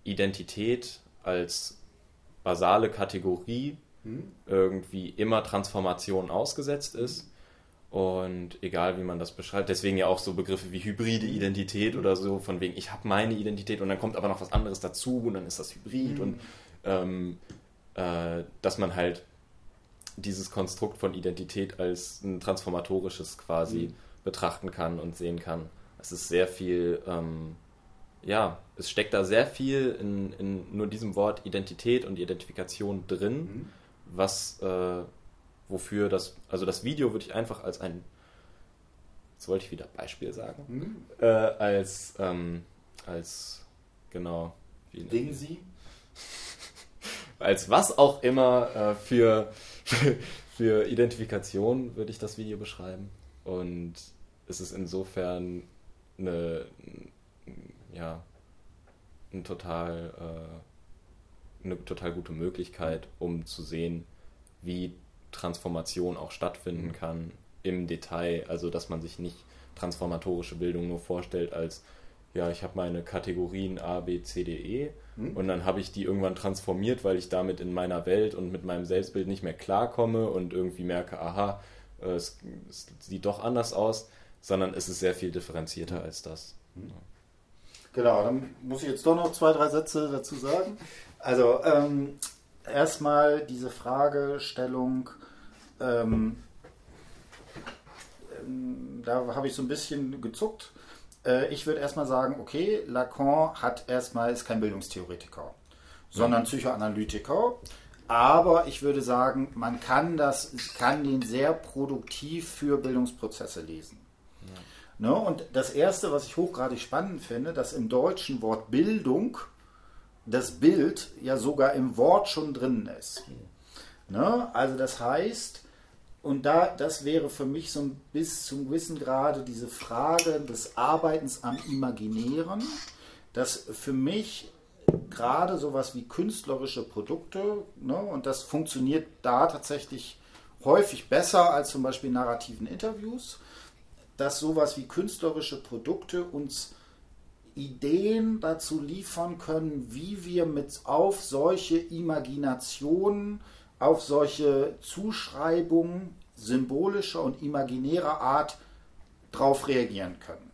Identität als basale Kategorie hm. irgendwie immer Transformation ausgesetzt ist und egal wie man das beschreibt, deswegen ja auch so Begriffe wie hybride Identität oder so, von wegen, ich habe meine Identität und dann kommt aber noch was anderes dazu und dann ist das Hybrid mhm. und ähm, äh, dass man halt dieses Konstrukt von Identität als ein transformatorisches quasi mhm. betrachten kann und sehen kann. Es ist sehr viel, ähm, ja, es steckt da sehr viel in, in nur diesem Wort Identität und Identifikation drin, mhm. Was äh, wofür das, also das Video würde ich einfach als ein, jetzt wollte ich wieder Beispiel sagen, mhm. äh, als, ähm, als, genau, wie Ding Sie? als was auch immer äh, für, für Identifikation würde ich das Video beschreiben. Und es ist insofern eine, ja, ein total, äh, eine total gute Möglichkeit, um zu sehen, wie Transformation auch stattfinden mhm. kann im Detail. Also dass man sich nicht transformatorische Bildung nur vorstellt als ja, ich habe meine Kategorien A, B, C, D, E mhm. und dann habe ich die irgendwann transformiert, weil ich damit in meiner Welt und mit meinem Selbstbild nicht mehr klarkomme und irgendwie merke, aha, äh, es, es sieht doch anders aus, sondern es ist sehr viel differenzierter mhm. als das. Mhm. Genau, dann muss ich jetzt doch noch zwei, drei Sätze dazu sagen. Also ähm, erstmal diese Fragestellung, ähm, ähm, da habe ich so ein bisschen gezuckt, äh, ich würde erstmal sagen, okay, Lacan hat erstmal, ist kein Bildungstheoretiker, sondern Psychoanalytiker. Aber ich würde sagen, man kann das, kann den sehr produktiv für Bildungsprozesse lesen. Ja. Ne? Und das erste, was ich hochgradig spannend finde, dass im deutschen Wort Bildung das Bild ja sogar im Wort schon drin ist. Ne? Also das heißt, und da, das wäre für mich so bis zum gewissen Grade diese Frage des Arbeitens am Imaginären, dass für mich gerade sowas wie künstlerische Produkte, ne, und das funktioniert da tatsächlich häufig besser als zum Beispiel narrativen Interviews, dass sowas wie künstlerische Produkte uns Ideen dazu liefern können, wie wir mit auf solche Imaginationen auf solche Zuschreibungen symbolischer und imaginärer Art drauf reagieren können.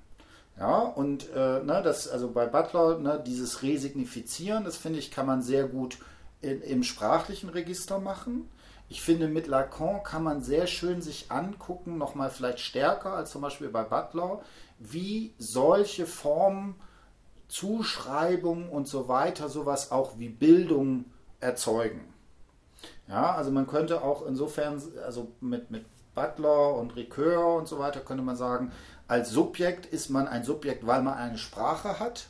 Ja, und äh, ne, das, also bei Butler, ne, dieses Resignifizieren, das finde ich, kann man sehr gut in, im sprachlichen Register machen. Ich finde, mit Lacan kann man sehr schön sich angucken, nochmal vielleicht stärker als zum Beispiel bei Butler, wie solche Formen, Zuschreibungen und so weiter, sowas auch wie Bildung erzeugen. Ja, also man könnte auch insofern, also mit, mit Butler und Ricoeur und so weiter, könnte man sagen, als Subjekt ist man ein Subjekt, weil man eine Sprache hat.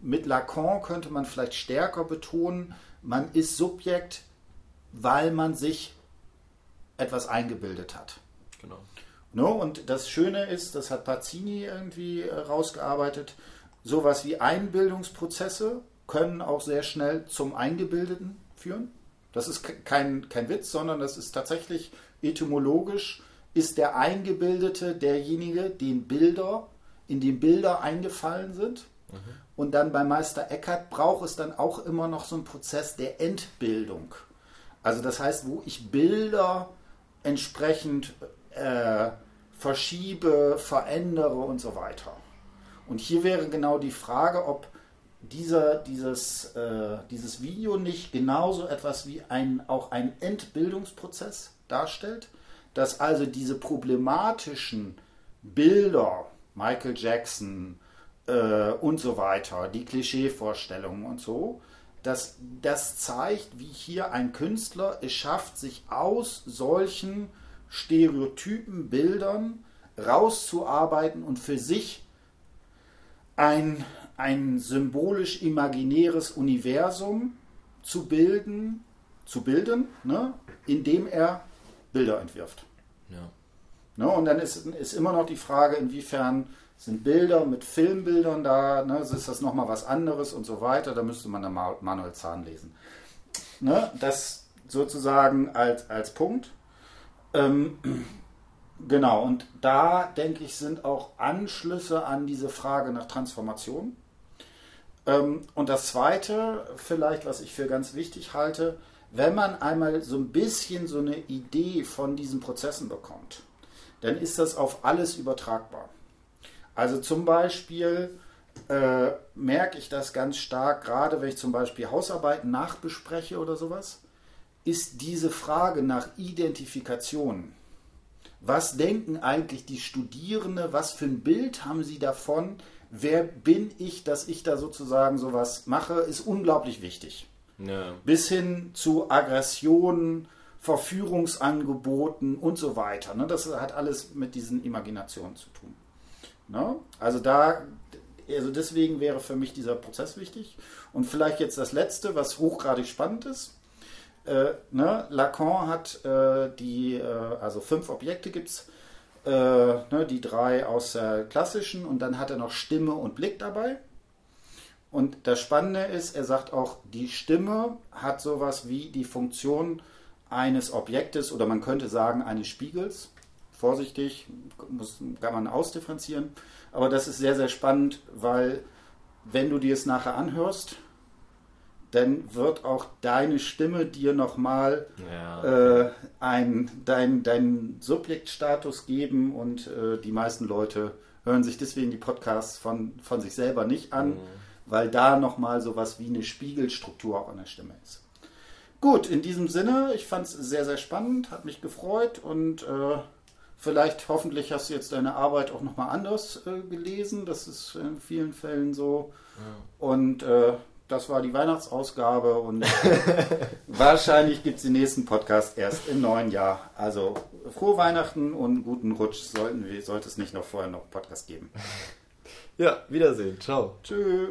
Mit Lacan könnte man vielleicht stärker betonen, man ist Subjekt, weil man sich etwas eingebildet hat. Genau. No, und das Schöne ist, das hat Pazzini irgendwie äh, rausgearbeitet, sowas wie Einbildungsprozesse können auch sehr schnell zum Eingebildeten führen. Das ist kein, kein Witz, sondern das ist tatsächlich etymologisch, ist der Eingebildete derjenige, den Bilder, in den Bilder eingefallen sind. Mhm. Und dann bei Meister Eckhart braucht es dann auch immer noch so einen Prozess der Entbildung. Also das heißt, wo ich Bilder entsprechend äh, verschiebe, verändere und so weiter. Und hier wäre genau die Frage, ob dieser, dieses, äh, dieses Video nicht genauso etwas wie ein, auch ein Entbildungsprozess darstellt, dass also diese problematischen Bilder, Michael Jackson äh, und so weiter, die Klischeevorstellungen und so, dass das zeigt, wie hier ein Künstler es schafft, sich aus solchen Stereotypen, Bildern rauszuarbeiten und für sich ein, ein symbolisch imaginäres Universum zu bilden, zu bilden, ne, indem er Bilder entwirft. Ja. Ne, und dann ist, ist immer noch die Frage, inwiefern sind Bilder mit Filmbildern da, ne, ist das nochmal was anderes und so weiter, da müsste man dann Manuel Zahn lesen. Ne, das sozusagen als, als Punkt. Ähm, genau, und da denke ich, sind auch Anschlüsse an diese Frage nach Transformation ähm, und das Zweite, vielleicht, was ich für ganz wichtig halte, wenn man einmal so ein bisschen so eine Idee von diesen Prozessen bekommt, dann ist das auf alles übertragbar. Also zum Beispiel äh, merke ich das ganz stark, gerade wenn ich zum Beispiel Hausarbeiten nachbespreche oder sowas, ist diese Frage nach Identifikation. Was denken eigentlich die Studierenden? Was für ein Bild haben sie davon? wer bin ich, dass ich da sozusagen sowas mache, ist unglaublich wichtig. Ja. Bis hin zu Aggressionen, Verführungsangeboten und so weiter. Ne? Das hat alles mit diesen Imaginationen zu tun. Ne? Also da, also deswegen wäre für mich dieser Prozess wichtig. Und vielleicht jetzt das letzte, was hochgradig spannend ist. Äh, ne? Lacan hat äh, die, äh, also fünf Objekte gibt es äh, ne, die drei aus der klassischen und dann hat er noch Stimme und Blick dabei. Und das Spannende ist, er sagt auch, die Stimme hat sowas wie die Funktion eines Objektes oder man könnte sagen eines Spiegels. Vorsichtig, muss, kann man ausdifferenzieren. Aber das ist sehr, sehr spannend, weil wenn du dir es nachher anhörst, dann wird auch deine Stimme dir nochmal ja. äh, ein, dein, deinen Subjektstatus geben und äh, die meisten Leute hören sich deswegen die Podcasts von, von sich selber nicht an, mhm. weil da nochmal sowas wie eine Spiegelstruktur auch an der Stimme ist. Gut, in diesem Sinne, ich fand es sehr, sehr spannend, hat mich gefreut und äh, Vielleicht, hoffentlich hast du jetzt deine Arbeit auch nochmal anders äh, gelesen. Das ist in vielen Fällen so. Ja. Und äh, das war die Weihnachtsausgabe und wahrscheinlich gibt es den nächsten Podcast erst im neuen Jahr. Also frohe Weihnachten und guten Rutsch sollten wir, sollte es nicht noch vorher noch einen Podcast geben. Ja, Wiedersehen. Ciao. Tschüss.